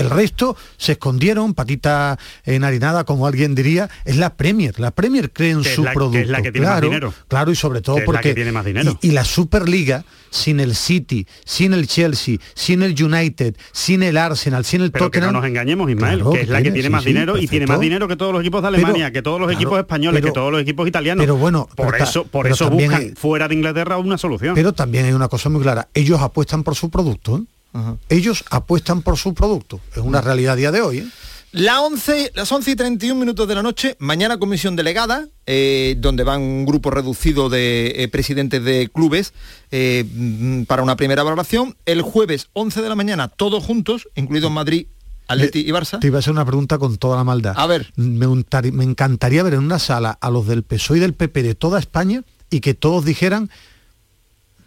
El resto se escondieron, patita enharinada, como alguien diría, es la Premier. La Premier cree en Que su la- que producto. es la que tiene más claro, dinero. Claro, y sobre todo Que la porque... que tiene más dinero. Y, y la Superliga, sin el City, sin el Chelsea, sin el United, sin el Arsenal, sin el Pero que Tottenham... no nos engañemos, Ismael, Claro, que es la que tiene, más sí, dinero y tiene más dinero que todos los equipos de Pero, Alemania, que todos los claro, equipos españoles, pero- que todos los equipos italianos. pero bueno, por pero eso, por eso buscan hay- fuera de Inglaterra una solución. Pero también hay una cosa muy clara, ellos apuestan por su producto. ¿eh? Ellos apuestan por su producto. Es una realidad a día de hoy. ¿eh? La 11, las 11 y 31 minutos de la noche, mañana comisión delegada, eh, donde van un grupo reducido de eh, presidentes de clubes eh, mm, para una primera valoración. El jueves 11 de la mañana, todos juntos, incluidos Madrid, Atleti y Barça. Te iba a hacer una pregunta con toda la maldad. A ver. Me, me encantaría ver en una sala a los del PSOE y del PP de toda España y que todos dijeran,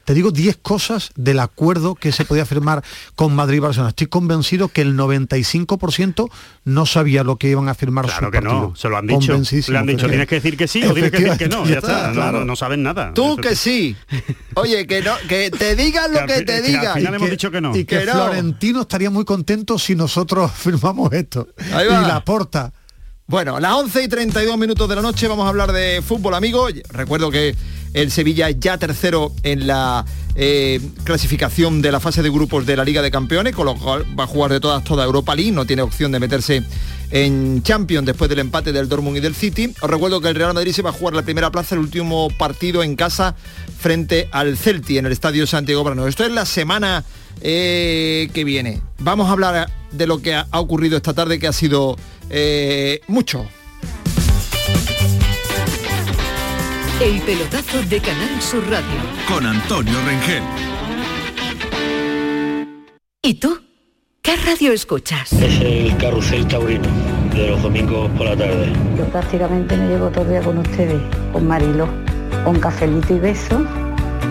te digo 10 cosas del acuerdo que se podía firmar con Madrid y Barcelona. Estoy convencido que el 95% no sabía lo que iban a firmar Claro su que partido. no, se lo han dicho. Le han dicho, tienes que decir que sí o tienes que decir que no. Ya está, no- claro. no, no saben nada. Tú Eso- que sí. Oye, que no, que te digan lo Que que te que al digan. final hemos dicho que no. Y que, Que no. Florentino estaría muy contento si nosotros firmamos esto. Ahí y la porta. Bueno, las 11 y 32 minutos de la noche vamos a hablar de fútbol, amigo. Recuerdo que el Sevilla ya tercero en la eh, clasificación de la fase de grupos de la Liga de Campeones, con lo cual va a jugar de todas toda Europa League, no tiene opción de meterse en Champions después del empate del Dortmund y del City. Os recuerdo que el Real Madrid se va a jugar la primera plaza, el último partido en casa frente al Celti en el Estadio Santiago Bernabéu. Esto es la semana eh, que viene. Vamos a hablar de lo que ha, ha ocurrido esta tarde, que ha sido eh, mucho. El pelotazo de Canal Sur Radio. Con Antonio Rengel. ¿Y tú? ¿Qué radio escuchas? Es el carrusel taurino de los domingos por la tarde. Yo prácticamente me llevo todo el día con ustedes, con Marilo, con cafelito y beso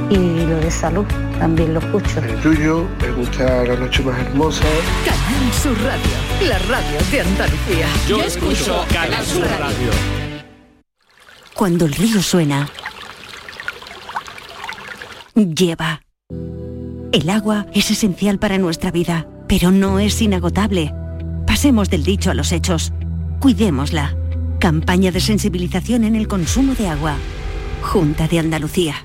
y lo de salud también lo escucho. El tuyo, me gusta la noche más hermosa. Canal Sur Radio, la radio de Andalucía. Yo escucho Canal Sur Radio. Cuando el río suena, lleva. El agua es esencial para nuestra vida, pero no es inagotable. Pasemos del dicho a los hechos. Cuidémosla. Campaña de sensibilización en el consumo de agua. Junta de Andalucía.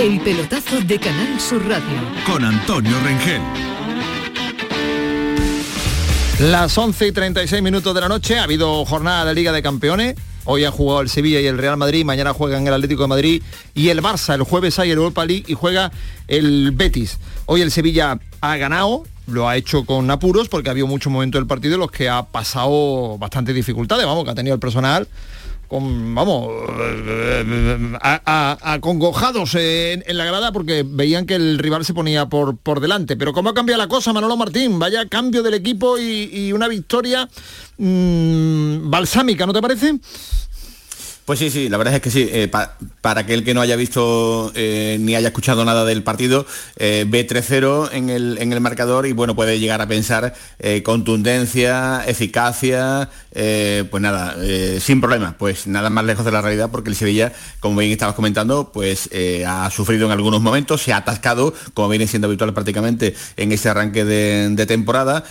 El pelotazo de Canal Sur Radio. Con Antonio Rengel. Las 11 y 36 minutos de la noche ha habido jornada de Liga de Campeones. Hoy han jugado el Sevilla y el Real Madrid, mañana juegan el Atlético de Madrid y el Barça. El jueves hay el Europa League y juega el Betis. Hoy el Sevilla ha ganado, lo ha hecho con apuros porque ha habido muchos momentos del partido en los que ha pasado bastante dificultades, vamos, que ha tenido el personal vamos, acongojados en, en la grada porque veían que el rival se ponía por, por delante. Pero ¿cómo ha cambiado la cosa, Manolo Martín? Vaya cambio del equipo y, y una victoria mm, balsámica, ¿no te parece? Pues sí, sí, la verdad es que sí. Eh, pa- para aquel que no haya visto eh, ni haya escuchado nada del partido, eh, ve 3-0 en el, en el marcador y bueno, puede llegar a pensar eh, contundencia, eficacia, pues nada, sin problema, pues nada más lejos de la realidad porque el Sevilla, como bien estabas comentando, pues ha sufrido en algunos momentos, se ha atascado, como viene siendo habitual prácticamente en ese arranque de, temporada,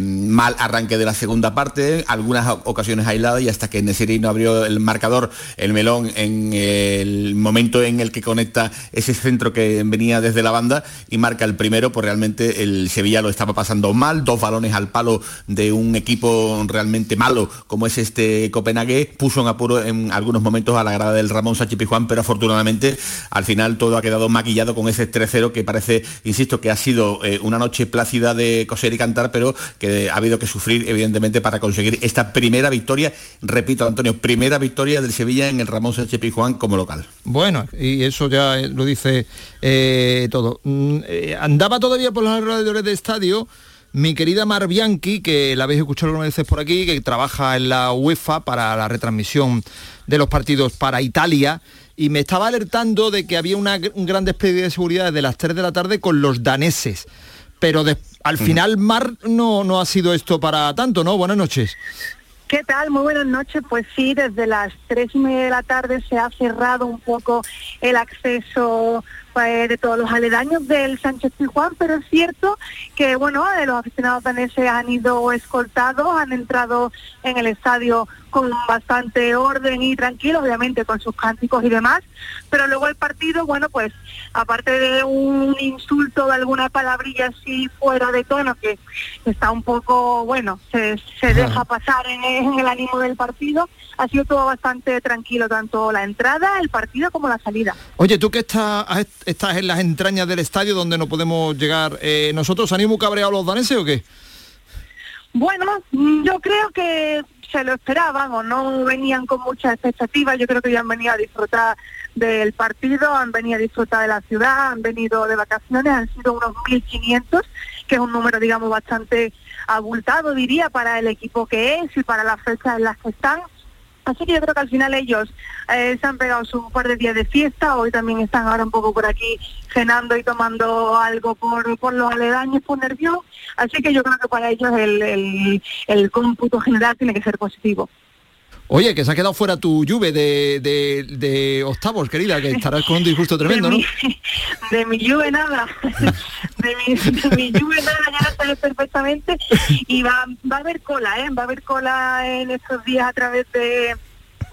mal arranque de la segunda parte, algunas ocasiones aisladas y hasta que Nesiri no abrió el marcador, el melón en el momento en el que conecta ese centro que venía desde la banda y marca el primero, pues realmente el Sevilla lo estaba pasando mal, dos balones al palo de un equipo realmente malo como es este Copenhague, puso en apuro en algunos momentos a la grada del Ramón Sánchez Pizjuán, pero afortunadamente al final todo ha quedado maquillado con ese 3-0 que parece, insisto, que ha sido eh, una noche plácida de coser y cantar, pero que ha habido que sufrir evidentemente para conseguir esta primera victoria, repito Antonio, primera victoria del Sevilla en el Ramón Sánchez Pizjuán como local. Bueno, y eso ya eh, lo dice eh, todo. Mm, eh, andaba todavía por los alrededores del estadio mi querida Mar Bianchi, que la habéis escuchado algunas veces por aquí, que trabaja en la UEFA para la retransmisión de los partidos para Italia, y me estaba alertando de que había una, un gran despliegue de seguridad desde las 3 de la tarde con los daneses. Pero de- al final, Mar, no, no ha sido esto para tanto, ¿no? Buenas noches. ¿Qué tal? Muy buenas noches. Pues sí, desde las tres y media de la tarde se ha cerrado un poco el acceso pues, de todos los aledaños del Sánchez Pizjuán, pero es cierto que bueno, eh, los aficionados daneses han ido escoltados, han entrado en el estadio con bastante orden y tranquilo, obviamente con sus cánticos y demás, pero luego el partido, bueno, pues aparte de un insulto de alguna palabrilla así fuera de tono que está un poco, bueno, se, se deja pasar en, en el ánimo del partido, ha sido todo bastante tranquilo, tanto la entrada, el partido como la salida. Oye, tú que estás, estás en las entrañas del estadio donde no podemos llegar, eh, ¿nosotros muy cabreados los daneses o qué? Bueno, yo creo que se lo esperaban o no venían con muchas expectativas. Yo creo que ya han venido a disfrutar del partido, han venido a disfrutar de la ciudad, han venido de vacaciones, han sido unos 1.500, que es un número, digamos, bastante abultado, diría, para el equipo que es y para las fechas en las que están. Así que yo creo que al final ellos eh, se han pegado su par de días de fiesta, hoy también están ahora un poco por aquí cenando y tomando algo por, por los aledaños, por nervios, así que yo creo que para ellos el, el, el cómputo general tiene que ser positivo. Oye, que se ha quedado fuera tu Juve de, de, de octavos, querida, que estarás con un disgusto tremendo, de ¿no? Mi, de mi Juve nada, de mi, de mi Juve nada, ya lo sabes perfectamente, y va, va a haber cola, ¿eh? Va a haber cola en estos días a través de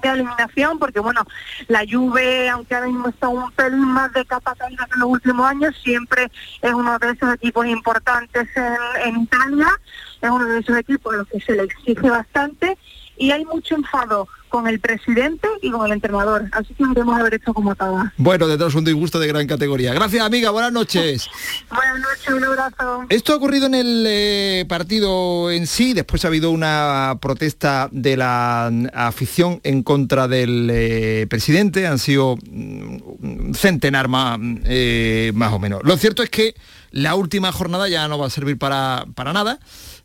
de eliminación, porque bueno, la Juve, aunque ahora mismo está un pelín más de capa caída que en los últimos años, siempre es uno de esos equipos importantes en, en Italia, es uno de esos equipos a los que se le exige bastante y hay mucho enfado con el presidente y con el entrenador. Así que debemos haber hecho como estaba. Bueno, de todos un disgusto de gran categoría. Gracias, amiga. Buenas noches. Buenas noches, un abrazo. Esto ha ocurrido en el eh, partido en sí. Después ha habido una protesta de la afición en contra del eh, presidente. Han sido mm, un centenar más, eh, más o menos. Lo cierto es que la última jornada ya no va a servir para, para nada.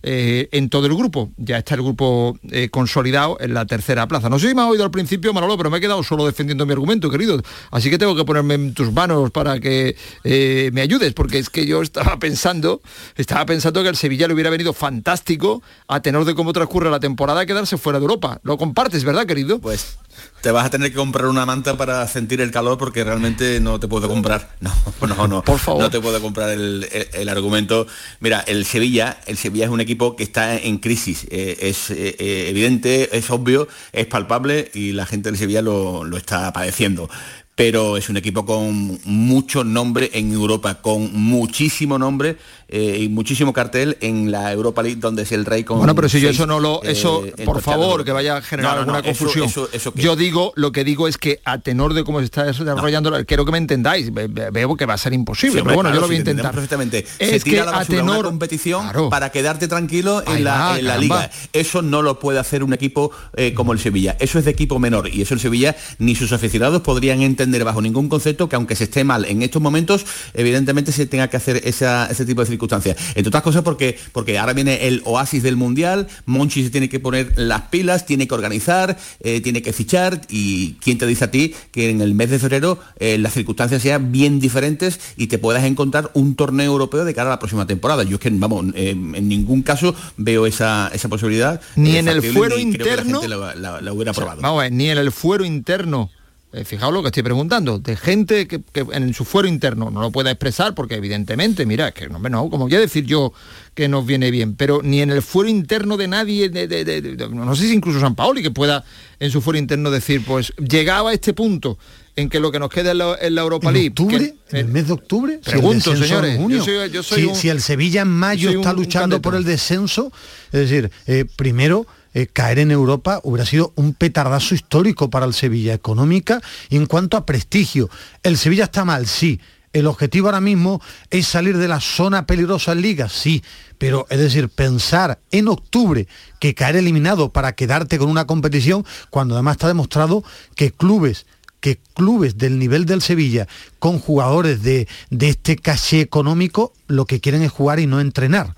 Eh, en todo el grupo. Ya está el grupo eh, consolidado en la tercera plaza. No sé si me ha oído al principio, Manolo, pero me he quedado solo defendiendo mi argumento, querido. Así que tengo que ponerme en tus manos para que eh, me ayudes, porque es que yo estaba pensando, estaba pensando que el Sevilla le hubiera venido fantástico a tenor de cómo transcurre la temporada quedarse fuera de Europa. Lo compartes, ¿verdad, querido? Pues te vas a tener que comprar una manta para sentir el calor porque realmente no te puedo comprar. No, no, no. Por favor. No te puedo comprar el, el, el argumento. Mira, el Sevilla, el Sevilla es un equipo que está en crisis. Eh, es eh, evidente, es obvio, es palpable y la gente del Sevilla lo, lo está padeciendo pero es un equipo con mucho nombre en Europa, con muchísimo nombre eh, y muchísimo cartel en la Europa League, donde es el rey con. Bueno, pero si yo eso no lo. Eso, eh, por en favor, que vaya a generar No, alguna eso- confusión. eso- eso yo digo, lo que digo es que a tenor de cómo se está desarrollando, quiero que me entendáis. ve- ve- Veo que va a ser imposible, Sí, hombre, pero bueno, claro, yo lo voy a intentar. Perfectamente. Se Es tira que la a basura una tenor- competición para quedarte tranquilo en la, va, en la caramba. liga. Eso no lo puede hacer un equipo eh, como el Sevilla. Eso es de equipo menor. Y eso el Sevilla ni sus aficionados podrían entender bajo ningún concepto que aunque se esté mal en estos momentos, evidentemente se tenga que hacer esa- ese tipo de circunstancias. Entre otras cosas porque, porque ahora viene el oasis del Mundial, Monchi se tiene que poner las pilas, tiene que organizar, eh, tiene que fichar y quién te dice a ti que en el mes de febrero eh, las circunstancias sean bien diferentes y te puedas encontrar un torneo europeo de cara a la próxima temporada. Yo es que, vamos, eh, en ningún caso veo esa, esa posibilidad. Ni eh, en el fuero interno- la, la- la hubiera O sea, probado. vamos a ver, ni en el fuero interno. Eh, fijaos lo que estoy preguntando, de gente que, que en su fuero interno no lo pueda expresar, porque evidentemente, mira, es que no, no, como voy a decir yo que nos viene bien, pero ni en el fuero interno de nadie, de- de- de- de- no sé si incluso San Paoli, que pueda en su fuero interno decir, pues llegaba a este punto en que lo que nos queda es la, la Europa ¿En League. octubre? que- ¿En el mes de octubre? Pregunto, señores, en junio. yo soy- yo soy si, un- si el Sevilla en mayo está luchando por el descenso, es decir, eh, primero eh, caer en Europa hubiera sido un petardazo histórico para el Sevilla, económica y en cuanto a prestigio. El Sevilla está mal, sí. El objetivo ahora mismo es salir de la zona peligrosa en Liga, sí. Pero es decir, pensar en octubre que caer eliminado para quedarte con una competición, cuando además está demostrado que clubes que clubes del nivel del Sevilla con jugadores de, de este caché económico lo que quieren es jugar y no entrenar.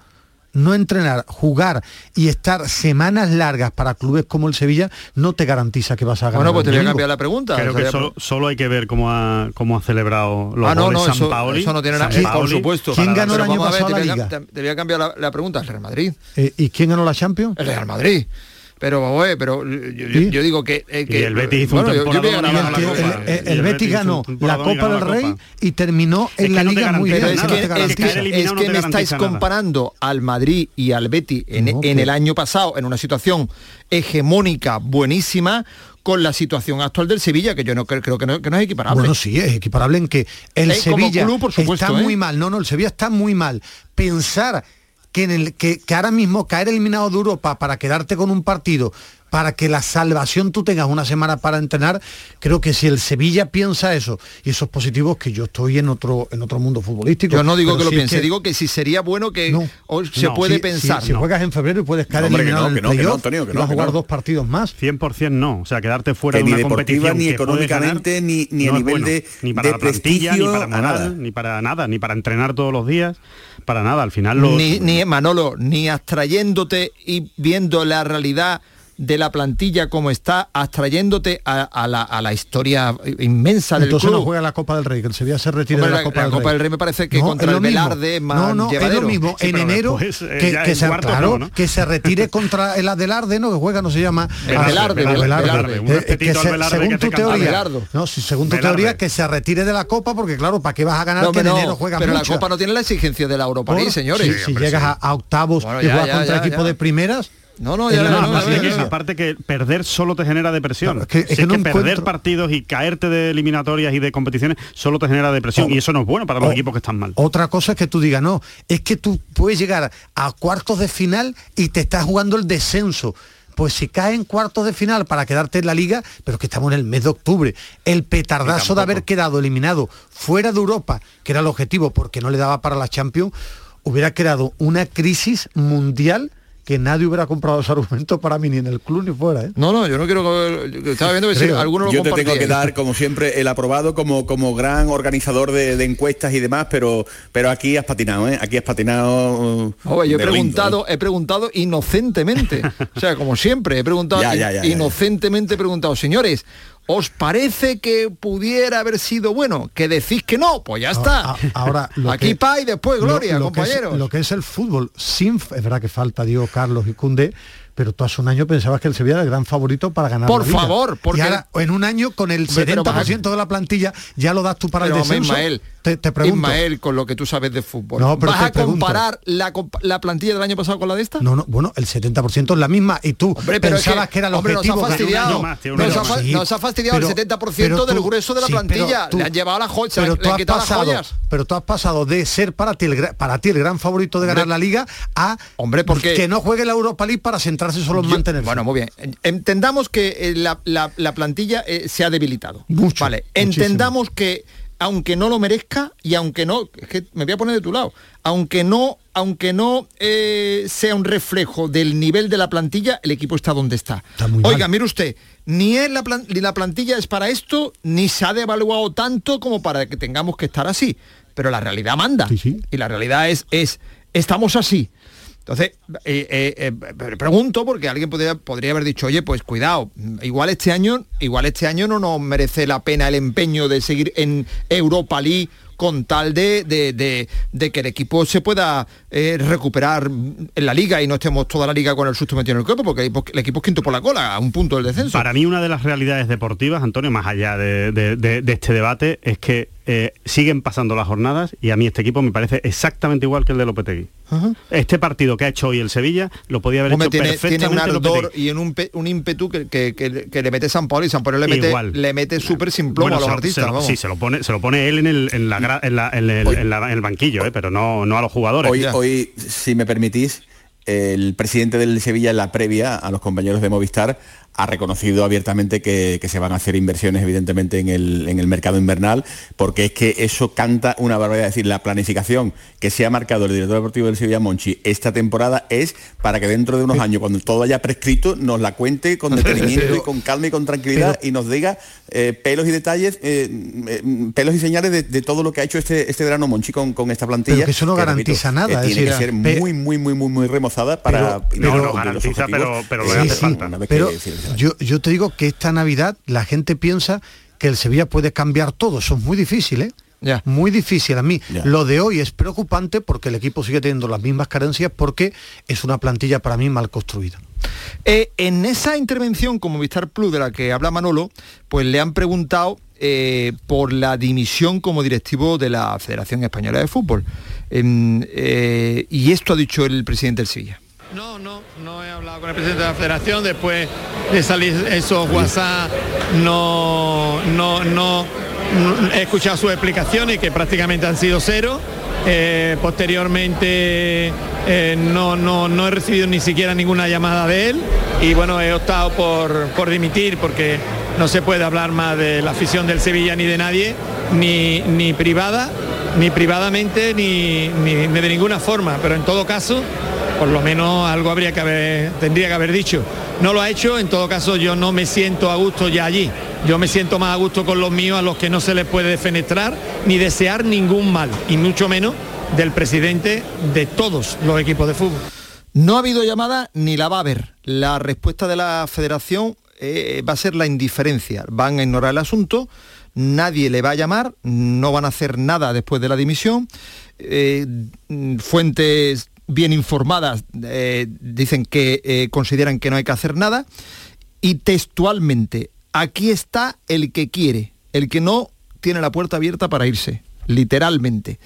No entrenar, jugar y estar semanas largas para clubes como el Sevilla no te garantiza que vas a ganar. Bueno, pues te voy a cambiar la pregunta. Creo O sea, que solo, solo hay que ver cómo ha, cómo ha celebrado los ah, no, goles no, San eso, Paoli. eso no tiene nada por supuesto. ¿Quién ganó el año pasado te la voy a- Liga? Te, te voy a cambiar la, la pregunta, el Real Madrid. Eh, ¿Y quién ganó la Champions? El Real Madrid. Pero vamos a ver, pero yo, Sí. yo digo que, eh, que Y el Betis hizo un yo- la el, el- el El Betis Betis ganó la Copa del Rey Copa. y terminó Es en que la no Liga muy bien. es no que, te es que- es que me estáis nada. comparando al Madrid y al Betis en, No, en que- el año pasado en una situación hegemónica buenísima con la situación actual del Sevilla, que yo no creo, creo que, no, que no es equiparable. Bueno, sí, es equiparable en que el como Sevilla club, por supuesto, está ¿eh? muy mal. No, no, el Sevilla está muy mal. Pensar que, ahora mismo caer eliminado de Europa para quedarte con un partido para que la salvación tú tengas una semana para entrenar, creo que si el Sevilla piensa eso, y esos positivos que yo estoy en otro en otro mundo futbolístico. Yo no digo que lo si es piense, digo que si sería bueno que o se No, puede si- pensar. Si, si juegas en febrero y puedes caer No, hombre, que eliminado no, en que el no, que no, Antonio, que no, vas a que jugar no. dos partidos más. 100% no, o sea, quedarte fuera Que de ni una deportiva, competición ni que económicamente, ganar, ni- ni a no nivel bueno. de- ni para de la plantilla, ni prestigio, para moral, nada. ni para nada, ni para entrenar todos los días, para nada. Al final lo, ni, ni Manolo, ni abstrayéndote y viendo la realidad de la plantilla como está, abstrayéndote a, a la, a la historia inmensa del Entonces club. no juega la Copa del Rey, que el Sevilla se retire Hombre, de la, la- Copa, la del, Copa Rey. del Rey me parece que No, contra es el. Velarde es más No, no, es llevadero. lo mismo. Sí, en enero, después, eh, que, que en se, claro, no, ¿no? que se retire contra el Adelarde, ¿no? Que juega, no se llama Velarde, Velarde, según tu teoría, no, si según tu teoría que se retire de la Copa, porque claro, ¿para qué vas a ganar No, que en enero juegas pero mucho? la Copa no tiene la exigencia de la Europa League, señores. si- llegas a, octavos y juegas contra equipos de primeras, No, no, es ya, no, no, aparte, que, aparte que perder solo te genera depresión. Claro, es que- es Si que no perder encuentro- partidos y caerte de eliminatorias y de competiciones solo te genera depresión. Y eso no es bueno para los equipos que están mal. Otra cosa es que tú digas, no, es que tú puedes llegar a cuartos de final y te estás jugando el descenso. Pues si cae en cuartos de final para quedarte en la liga, pero es que estamos en el mes de octubre, el petardazo de haber quedado eliminado fuera de Europa, que era el objetivo porque no le daba para la Champions, hubiera creado una crisis mundial que nadie hubiera comprado ese argumento para mí ni en el club ni fuera. ¿eh? No, no, yo no quiero que estaba viendo que algunos lo Yo te tengo que dar, como siempre, el aprobado como, como gran organizador de, de encuestas y demás, pero, pero aquí has patinado, ¿eh? Aquí has patinado. Oye, yo he lindo, preguntado, he preguntado inocentemente. o sea, como siempre, he preguntado Ya, ya, ya, ya, inocentemente he preguntado, señores, ¿os parece que pudiera haber sido bueno? Que decís que no, pues ya está. A- ahora lo Aquí que- pa y después lo- gloria, lo que es- compañeros. lo que es el fútbol, sin, es verdad que falta Diego Carlos y Cundé, pero tú hace un año pensabas que el Sevilla era el gran favorito para ganar Por la Liga. favor, porque- Y ahora, en un año con el Hombre, pero 70% de la plantilla ya lo das tú para Pero, el descenso. Ismael, te, te pregunto. Ismael, con lo que tú sabes de fútbol. No, pero ¿Vas a comparar la, la plantilla del año pasado con la de esta? No, no, bueno, el 70% es la misma y tú Hombre, pero es pensabas que, que, era el hombre, nos ha objetivo. fastidiado, más, tío, nos, ha, fa- más. Sí, nos ha fastidiado pero- el 70% pero del tú- grueso de la sí, plantilla. tú- le han llevado la joya, pero le tú has quitado las pasado, joyas. pero tú has pasado de ser para ti el, para ti el gran favorito de ganar la liga a hombre, porque- que no juegue la Europa League para centrarse solo en mantener. Bueno, muy bien. Entendamos que eh, la, la- la plantilla eh, se ha debilitado. Mucho, Vale. muchísimo. Entendamos que aunque no lo merezca y aunque no, es que me voy a poner de tu lado, aunque no, aunque no eh, sea un reflejo del nivel de la plantilla, el equipo está donde está. muy Oiga, mal. mire usted, ni, es la, plan- ni la plantilla es para esto, ni se ha devaluado tanto como para que tengamos que estar así. Pero la realidad manda. Y la realidad es, es, estamos así. Entonces, eh, eh, eh, pre- pregunto porque alguien podría, podría haber dicho, oye, pues cuidado, igual este año, igual este año no nos merece la pena el empeño de seguir en Europa League con tal de, de- de- de que el equipo se pueda eh, recuperar en la liga y no estemos toda la liga con el susto metido en el cuerpo, porque el equipo, es quinto por la cola, a un punto del descenso. Para mí una de las realidades deportivas, Antonio, más allá de este debate, es que eh, siguen pasando las jornadas y a mí este equipo me parece exactamente igual que el de Lopetegui. Ajá. Este partido que ha hecho hoy el Sevilla lo podía haber Hombre, hecho tiene, tiene un perfectamente ardor Lopetegui. y en un, un ímpetu que, que- que- que le mete San Paulo y San Paulo le mete, Igual. le mete súper sin plomo Bueno, a los se artistas. se lo- vamos. sí, se lo pone, se lo pone él en el, en la gra- en la- en el, en la- en el banquillo, eh, pero no, no a los jugadores. Hoy, hoy, si me permitís, el presidente del Sevilla en la previa a los compañeros de Movistar ha reconocido abiertamente que, que se van a hacer inversiones evidentemente en el, en el mercado invernal, porque es que eso canta una barbaridad. Es decir, la planificación que se ha marcado el director deportivo del Sevilla, Monchi, esta temporada es para que dentro de unos años, cuando todo haya prescrito, nos la cuente con detenimiento y con calma y con tranquilidad y nos diga eh, pelos y detalles, eh, eh, pelos y señales de, de todo lo que ha hecho este, este verano Monchi con, con esta plantilla. Pero que eso no repito, garantiza nada, eh, tiene que ser muy, muy, muy, muy, muy remozada para Pero- no los garantiza, pero- pero le hace sí, falta. una vez Pero que- yo, yo te digo que esta Navidad la gente piensa que el Sevilla puede cambiar todo. Eso es muy difícil, ¿eh? Muy difícil a mí. Lo de hoy es preocupante porque el equipo sigue teniendo las mismas carencias porque es una plantilla para mí mal construida. Eh, en esa intervención como Movistar Plus de la que habla Manolo, pues le han preguntado eh, por la dimisión como directivo de la Federación Española de Fútbol. Em, eh, y esto ha dicho el presidente del Sevilla. No, no, no he hablado con el presidente de la federación, después de salir esos WhatsApp, no, no, no, he escuchado sus explicaciones que prácticamente han sido cero. Eh, posteriormente eh, no, no, no he recibido ni siquiera ninguna llamada de él. Y bueno, he optado por, por dimitir porque no se puede hablar más de la afición del Sevilla ni de nadie, ni, ni privada, ni privadamente, ni, ni de ninguna forma, pero en todo caso, por lo menos algo habría que haber, tendría que haber dicho. No lo ha hecho, en todo caso yo no me siento a gusto ya allí. Yo me siento más a gusto con los míos a los que no se les puede defenestrar ni desear ningún mal, y mucho menos del presidente de todos los equipos de fútbol. No ha habido llamada ni la va a haber. La respuesta de la federación eh, va a ser la indiferencia. Van a ignorar el asunto, nadie le va a llamar, no van a hacer nada después de la dimisión. Eh, fuentes bien informadas eh, dicen que eh, consideran que no hay que hacer nada. Y textualmente, aquí está el que quiere, el que no tiene la puerta abierta para irse, literalmente.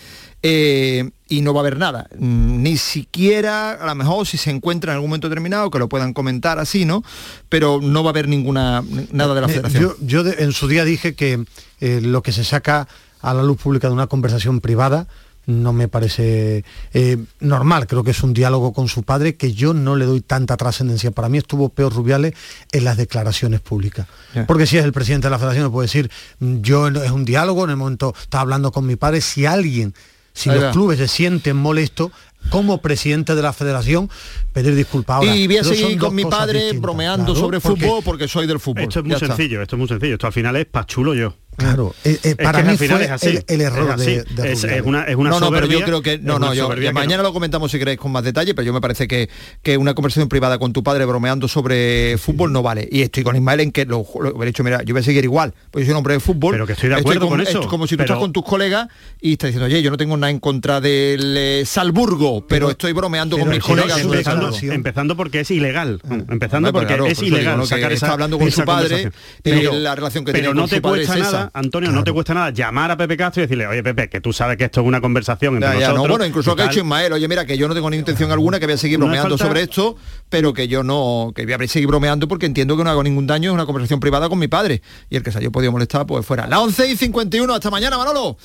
Eh, y no va a haber nada, mm, ni siquiera, a lo mejor si se encuentra en algún momento determinado, que lo puedan comentar así, ¿no? Pero no va a haber ninguna, nada de la federación. Yo, yo de- en su día dije que eh, lo que se saca a la luz pública de una conversación privada no me parece eh, normal, creo que es un diálogo con su padre que yo no le doy tanta trascendencia. Para mí estuvo peor Rubiales en las declaraciones públicas. Porque si es el presidente de la federación, me puede decir, mm, yo es un diálogo, en el momento estaba hablando con mi padre, si alguien, si Ahí los va. clubes se sienten molestos, como presidente de la federación, pedir disculpas ahora. y voy a seguir con mi padre bromeando Claro, sobre porque- fútbol porque soy del fútbol. Esto es muy Ya está. sencillo, esto es muy sencillo. Esto al final es pachulo yo. Claro, eh, eh, Es para que mí fue es así, el, el error es de, de Es- Rubiales. es una- es una no, no, pero yo creo que no, no, yo, no. mañana lo comentamos si queréis con más detalle, pero yo me parece que, que una conversación privada con tu padre bromeando sobre fútbol no vale. Y estoy con Ismael en que lo, lo hubiera dicho, mira, yo voy a seguir igual, pues yo soy un hombre de fútbol. Pero que estoy de Estoy acuerdo con- con eso, como si tú pero- estás con tus colegas y estás diciendo, oye, yo no tengo nada en contra del eh, Salburgo, pero, estoy bromeando con mis colegas. empezando- empezando, empezando porque es ilegal. Empezando Hombre, pues porque es ilegal está hablando con su padre la relación que tiene con su padre es esa. Antonio, no te cuesta nada llamar a Pepe Castro y decirle, oye Pepe, que tú sabes que esto es una conversación entre Ya, ya, no, bueno, incluso lo que ha tal". hecho Ismael, oye, mira, que yo no tengo ni intención alguna, que voy a seguir No bromeando falta- sobre esto, pero que yo no, que voy a seguir bromeando porque entiendo que no hago ningún daño, es una conversación privada con mi padre. Y el que se haya podido molestar, pues fuera. La 11 y 51, hasta mañana, Manolo.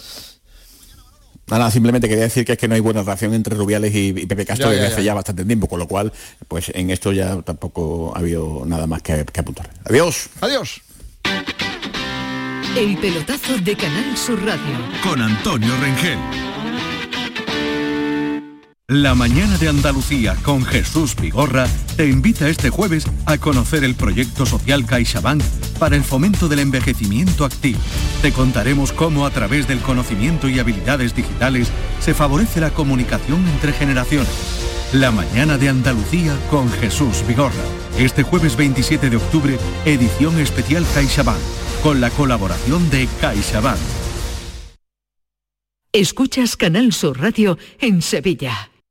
Nada, simplemente quería decir que es que no hay buena relación entre Rubiales y, y Pepe Castro desde hace ya. ya bastante tiempo, con lo cual, pues en esto ya tampoco ha habido nada más que, que apuntar. Adiós. Adiós. El pelotazo de Canal Sur Radio. Con Antonio Rengel. La mañana de Andalucía con Jesús Vigorra te invita este jueves a conocer el proyecto social CaixaBank para el fomento del envejecimiento activo. Te contaremos cómo a través del conocimiento y habilidades digitales se favorece la comunicación entre generaciones. La mañana de Andalucía con Jesús Vigorra. Este jueves 27 de octubre, edición especial CaixaBank, con la colaboración de CaixaBank. Escuchas Canal Sur Radio en Sevilla.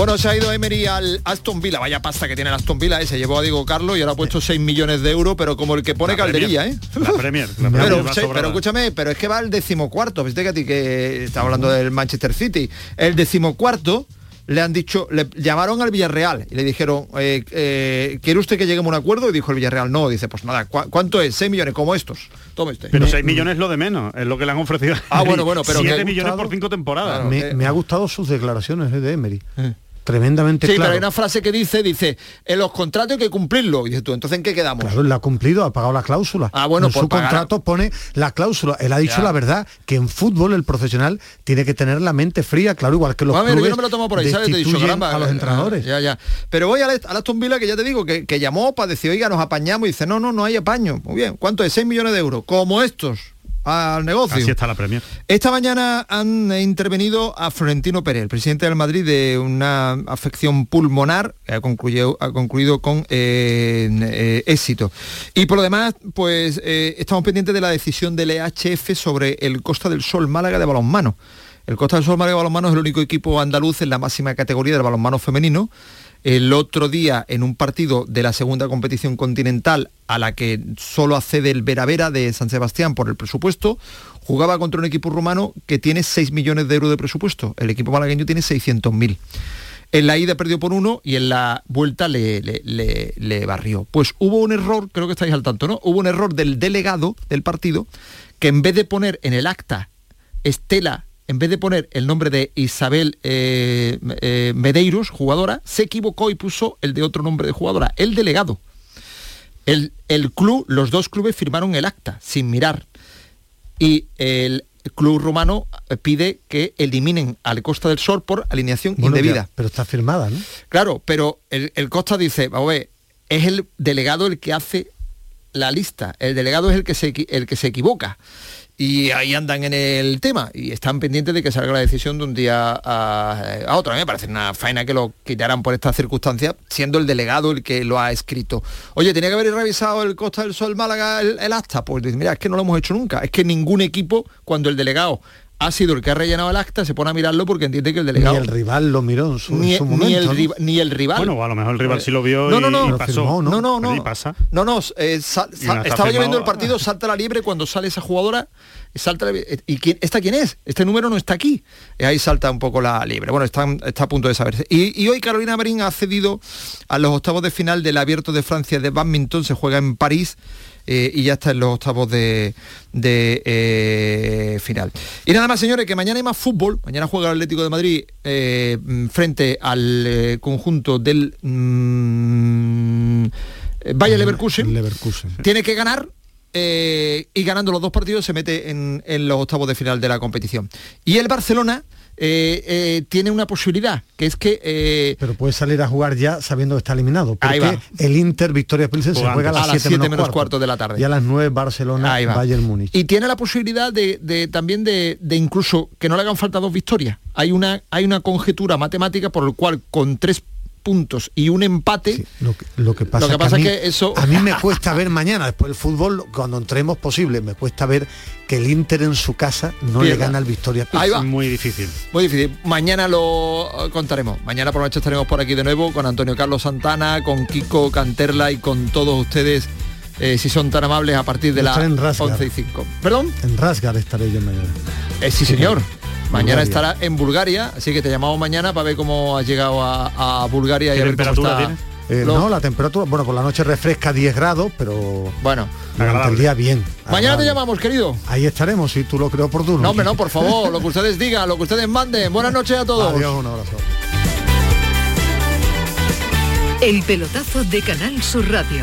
Bueno, se ha ido Emery al Aston Villa, vaya pasta que tiene el Aston Villa, ¿eh? se llevó a Diego Carlos y ahora ha puesto 6 millones de euros, pero como el que pone La calderilla, Premier. ¿eh? La Premier, la Premier pero, sí, pero escúchame, pero es que va al decimocuarto, viste que a ti que está hablando del Manchester City. El decimocuarto le han dicho, le llamaron al Villarreal y le dijeron, eh, eh, ¿quiere usted que lleguemos a un acuerdo? Y dijo el Villarreal, no, dice, pues nada, ¿cu- ¿cuánto es? 6 millones, como estos. Tome usted. Pero 6 millones es lo de menos, es lo que le han ofrecido. Ah, bueno, bueno, pero 7 que- millones por 5 temporadas. me, me ha gustado sus declaraciones eh, de Emery. Tremendamente Sí, claro. pero hay una frase que dice, dice, en los contratos hay que cumplirlo. Y dices tú, entonces ¿en qué quedamos? Claro, él la ha cumplido, ha pagado la cláusula. Ah, bueno, en por su pagar- contrato pone la cláusula. Él ha dicho Ya. la verdad, que en fútbol el profesional tiene que tener la mente fría, claro, igual que los a ver, clubes yo no me lo tomo por ahí, ¿sabes? Te dicho, caramba, a los eh, entrenadores. Ya, ya. Pero voy al, al Aston Villa que ya te digo, que, que llamó para decir, oiga, nos apañamos y dice, no, no, no hay apaño. Muy bien, ¿cuánto es? 6 millones de euros. Como estos al negocio. Así está la Premier. Esta mañana han intervenido a Florentino Pérez, el presidente del Madrid, de una afección pulmonar que ha concluido, ha concluido con eh, eh, éxito. Y por lo demás, pues eh, estamos pendientes de la decisión del EHF sobre el Costa del Sol Málaga de balonmano. El Costa del Sol Málaga de balonmano es el único equipo andaluz en la máxima categoría del balonmano femenino. El otro día, en un partido de la segunda competición continental, a la que solo accede el Vera Vera de San Sebastián por el presupuesto, jugaba contra un equipo rumano que tiene 6 millones de euros de presupuesto. El equipo malagueño tiene 600.000. En la ida perdió por uno y en la vuelta le, le- le- le barrió. Pues hubo un error, creo que estáis al tanto, ¿no? Hubo un error del delegado del partido que en vez de poner en el acta Estela, en vez de poner el nombre de Isabel eh, eh, Medeiros, jugadora, se equivocó y puso el de otro nombre de jugadora, el delegado. El, el club, los dos clubes firmaron el acta sin mirar. Y el club rumano eh, pide que eliminen al Costa del Sol por alineación Bueno, ya, indebida. pero está firmada, ¿no? Claro, pero el, el Costa dice, vamos a ver, es el delegado el que hace la lista, el delegado es el que se, el que se equivoca. Y ahí andan en el tema y están pendientes de que salga la decisión de un día a, otro. A mí me parece una faena que lo quitaran por estas circunstancias, siendo el delegado el que lo ha escrito. Oye, tenía que haber revisado el Costa del Sol Málaga el, el acta. Pues mira, es que no lo hemos hecho nunca. Es que ningún equipo, cuando el delegado ha sido el que ha rellenado el acta, se pone a mirarlo porque entiende que el Ni delegado el rival lo miró en su, en ni, su ni momento. el, ¿no? ni el rival. Bueno, a lo mejor el rival sí lo vio no, y, no, no, y pasó. firmó, ¿no? No, no, pasa. No, no, eh, sal- sal- estaba yo viendo firmado. el partido, salta la liebre cuando sale esa jugadora, salta la- ¿y quién, esta quién es? Este número no está aquí. Eh, ahí salta un poco la liebre. Bueno, está, está a punto de saberse. Y, y hoy Carolina Marín ha accedido a los octavos de final del Abierto de Francia de badminton, se juega en París. Eh, y ya está en los octavos de, de, eh, final. Y nada más, señores, que mañana hay más fútbol. Mañana juega el Atlético de Madrid eh, mm, frente al conjunto del mm, eh, Bayer Leverkusen. Leverkusen. Tiene que ganar eh, y ganando los dos partidos se mete en, en los octavos de final de la competición. Y el Barcelona eh, eh, tiene una posibilidad, que es que... eh, Pero puede salir a jugar ya sabiendo que está eliminado. Ahí Porque va. el Inter Victoria Pilsen se juega a las A las 7 siete menos, menos cuarto. de la tarde. Y a las 9 Barcelona, Ahí va. Bayern Múnich. Y tiene la posibilidad de, de también de, de incluso que no le hagan falta dos victorias. Hay una, hay una conjetura matemática por el cual con tres puntos y un empate, Lo que, lo que pasa, Lo que pasa mí, es que eso- a mí me cuesta ver mañana, después del fútbol, cuando entremos posible, me cuesta ver que el Inter en su casa no le Pierda. gana al Victoria. Ahí va. Muy difícil. muy difícil. Mañana lo eh, contaremos. Mañana por la noche estaremos por aquí de nuevo con Antonio Carlos Santana, con Kiko Canterla y con todos ustedes, eh, si son tan amables, a partir de las estaré en Rasgar. 11 y 5. ¿Perdón? En Rasgar estaré yo mañana. Eh, sí, señor. Mañana Bulgaria. estará en Bulgaria, así que te llamamos mañana para ver cómo has llegado a, a Bulgaria y ¿Qué a ver cómo está. Eh, No, la temperatura, bueno, por la noche refresca 10 grados, pero Bueno, durante el día bien. mañana te llamamos, querido. Ahí estaremos, si tú lo creo oportuno. No, hombre, no, por favor, lo que ustedes digan, lo que ustedes manden. Buenas noches a todos. Adiós, un abrazo. El pelotazo de Canal Sur Radio.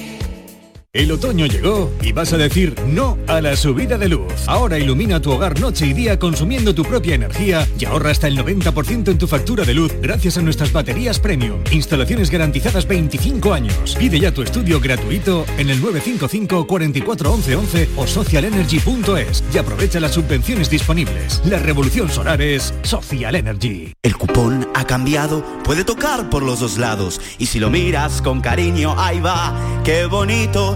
El otoño llegó y vas a decir no a la subida de luz. Ahora ilumina tu hogar noche y día consumiendo tu propia energía y ahorra hasta el 90% en tu factura de luz gracias a nuestras baterías premium. Instalaciones garantizadas 25 años. Pide ya tu estudio gratuito en el 955 44 11 11 o socialenergy.es y aprovecha las subvenciones disponibles. La revolución solar es Social Energy. El cupón ha cambiado, puede tocar por los dos lados y si lo miras con cariño, ahí va, qué bonito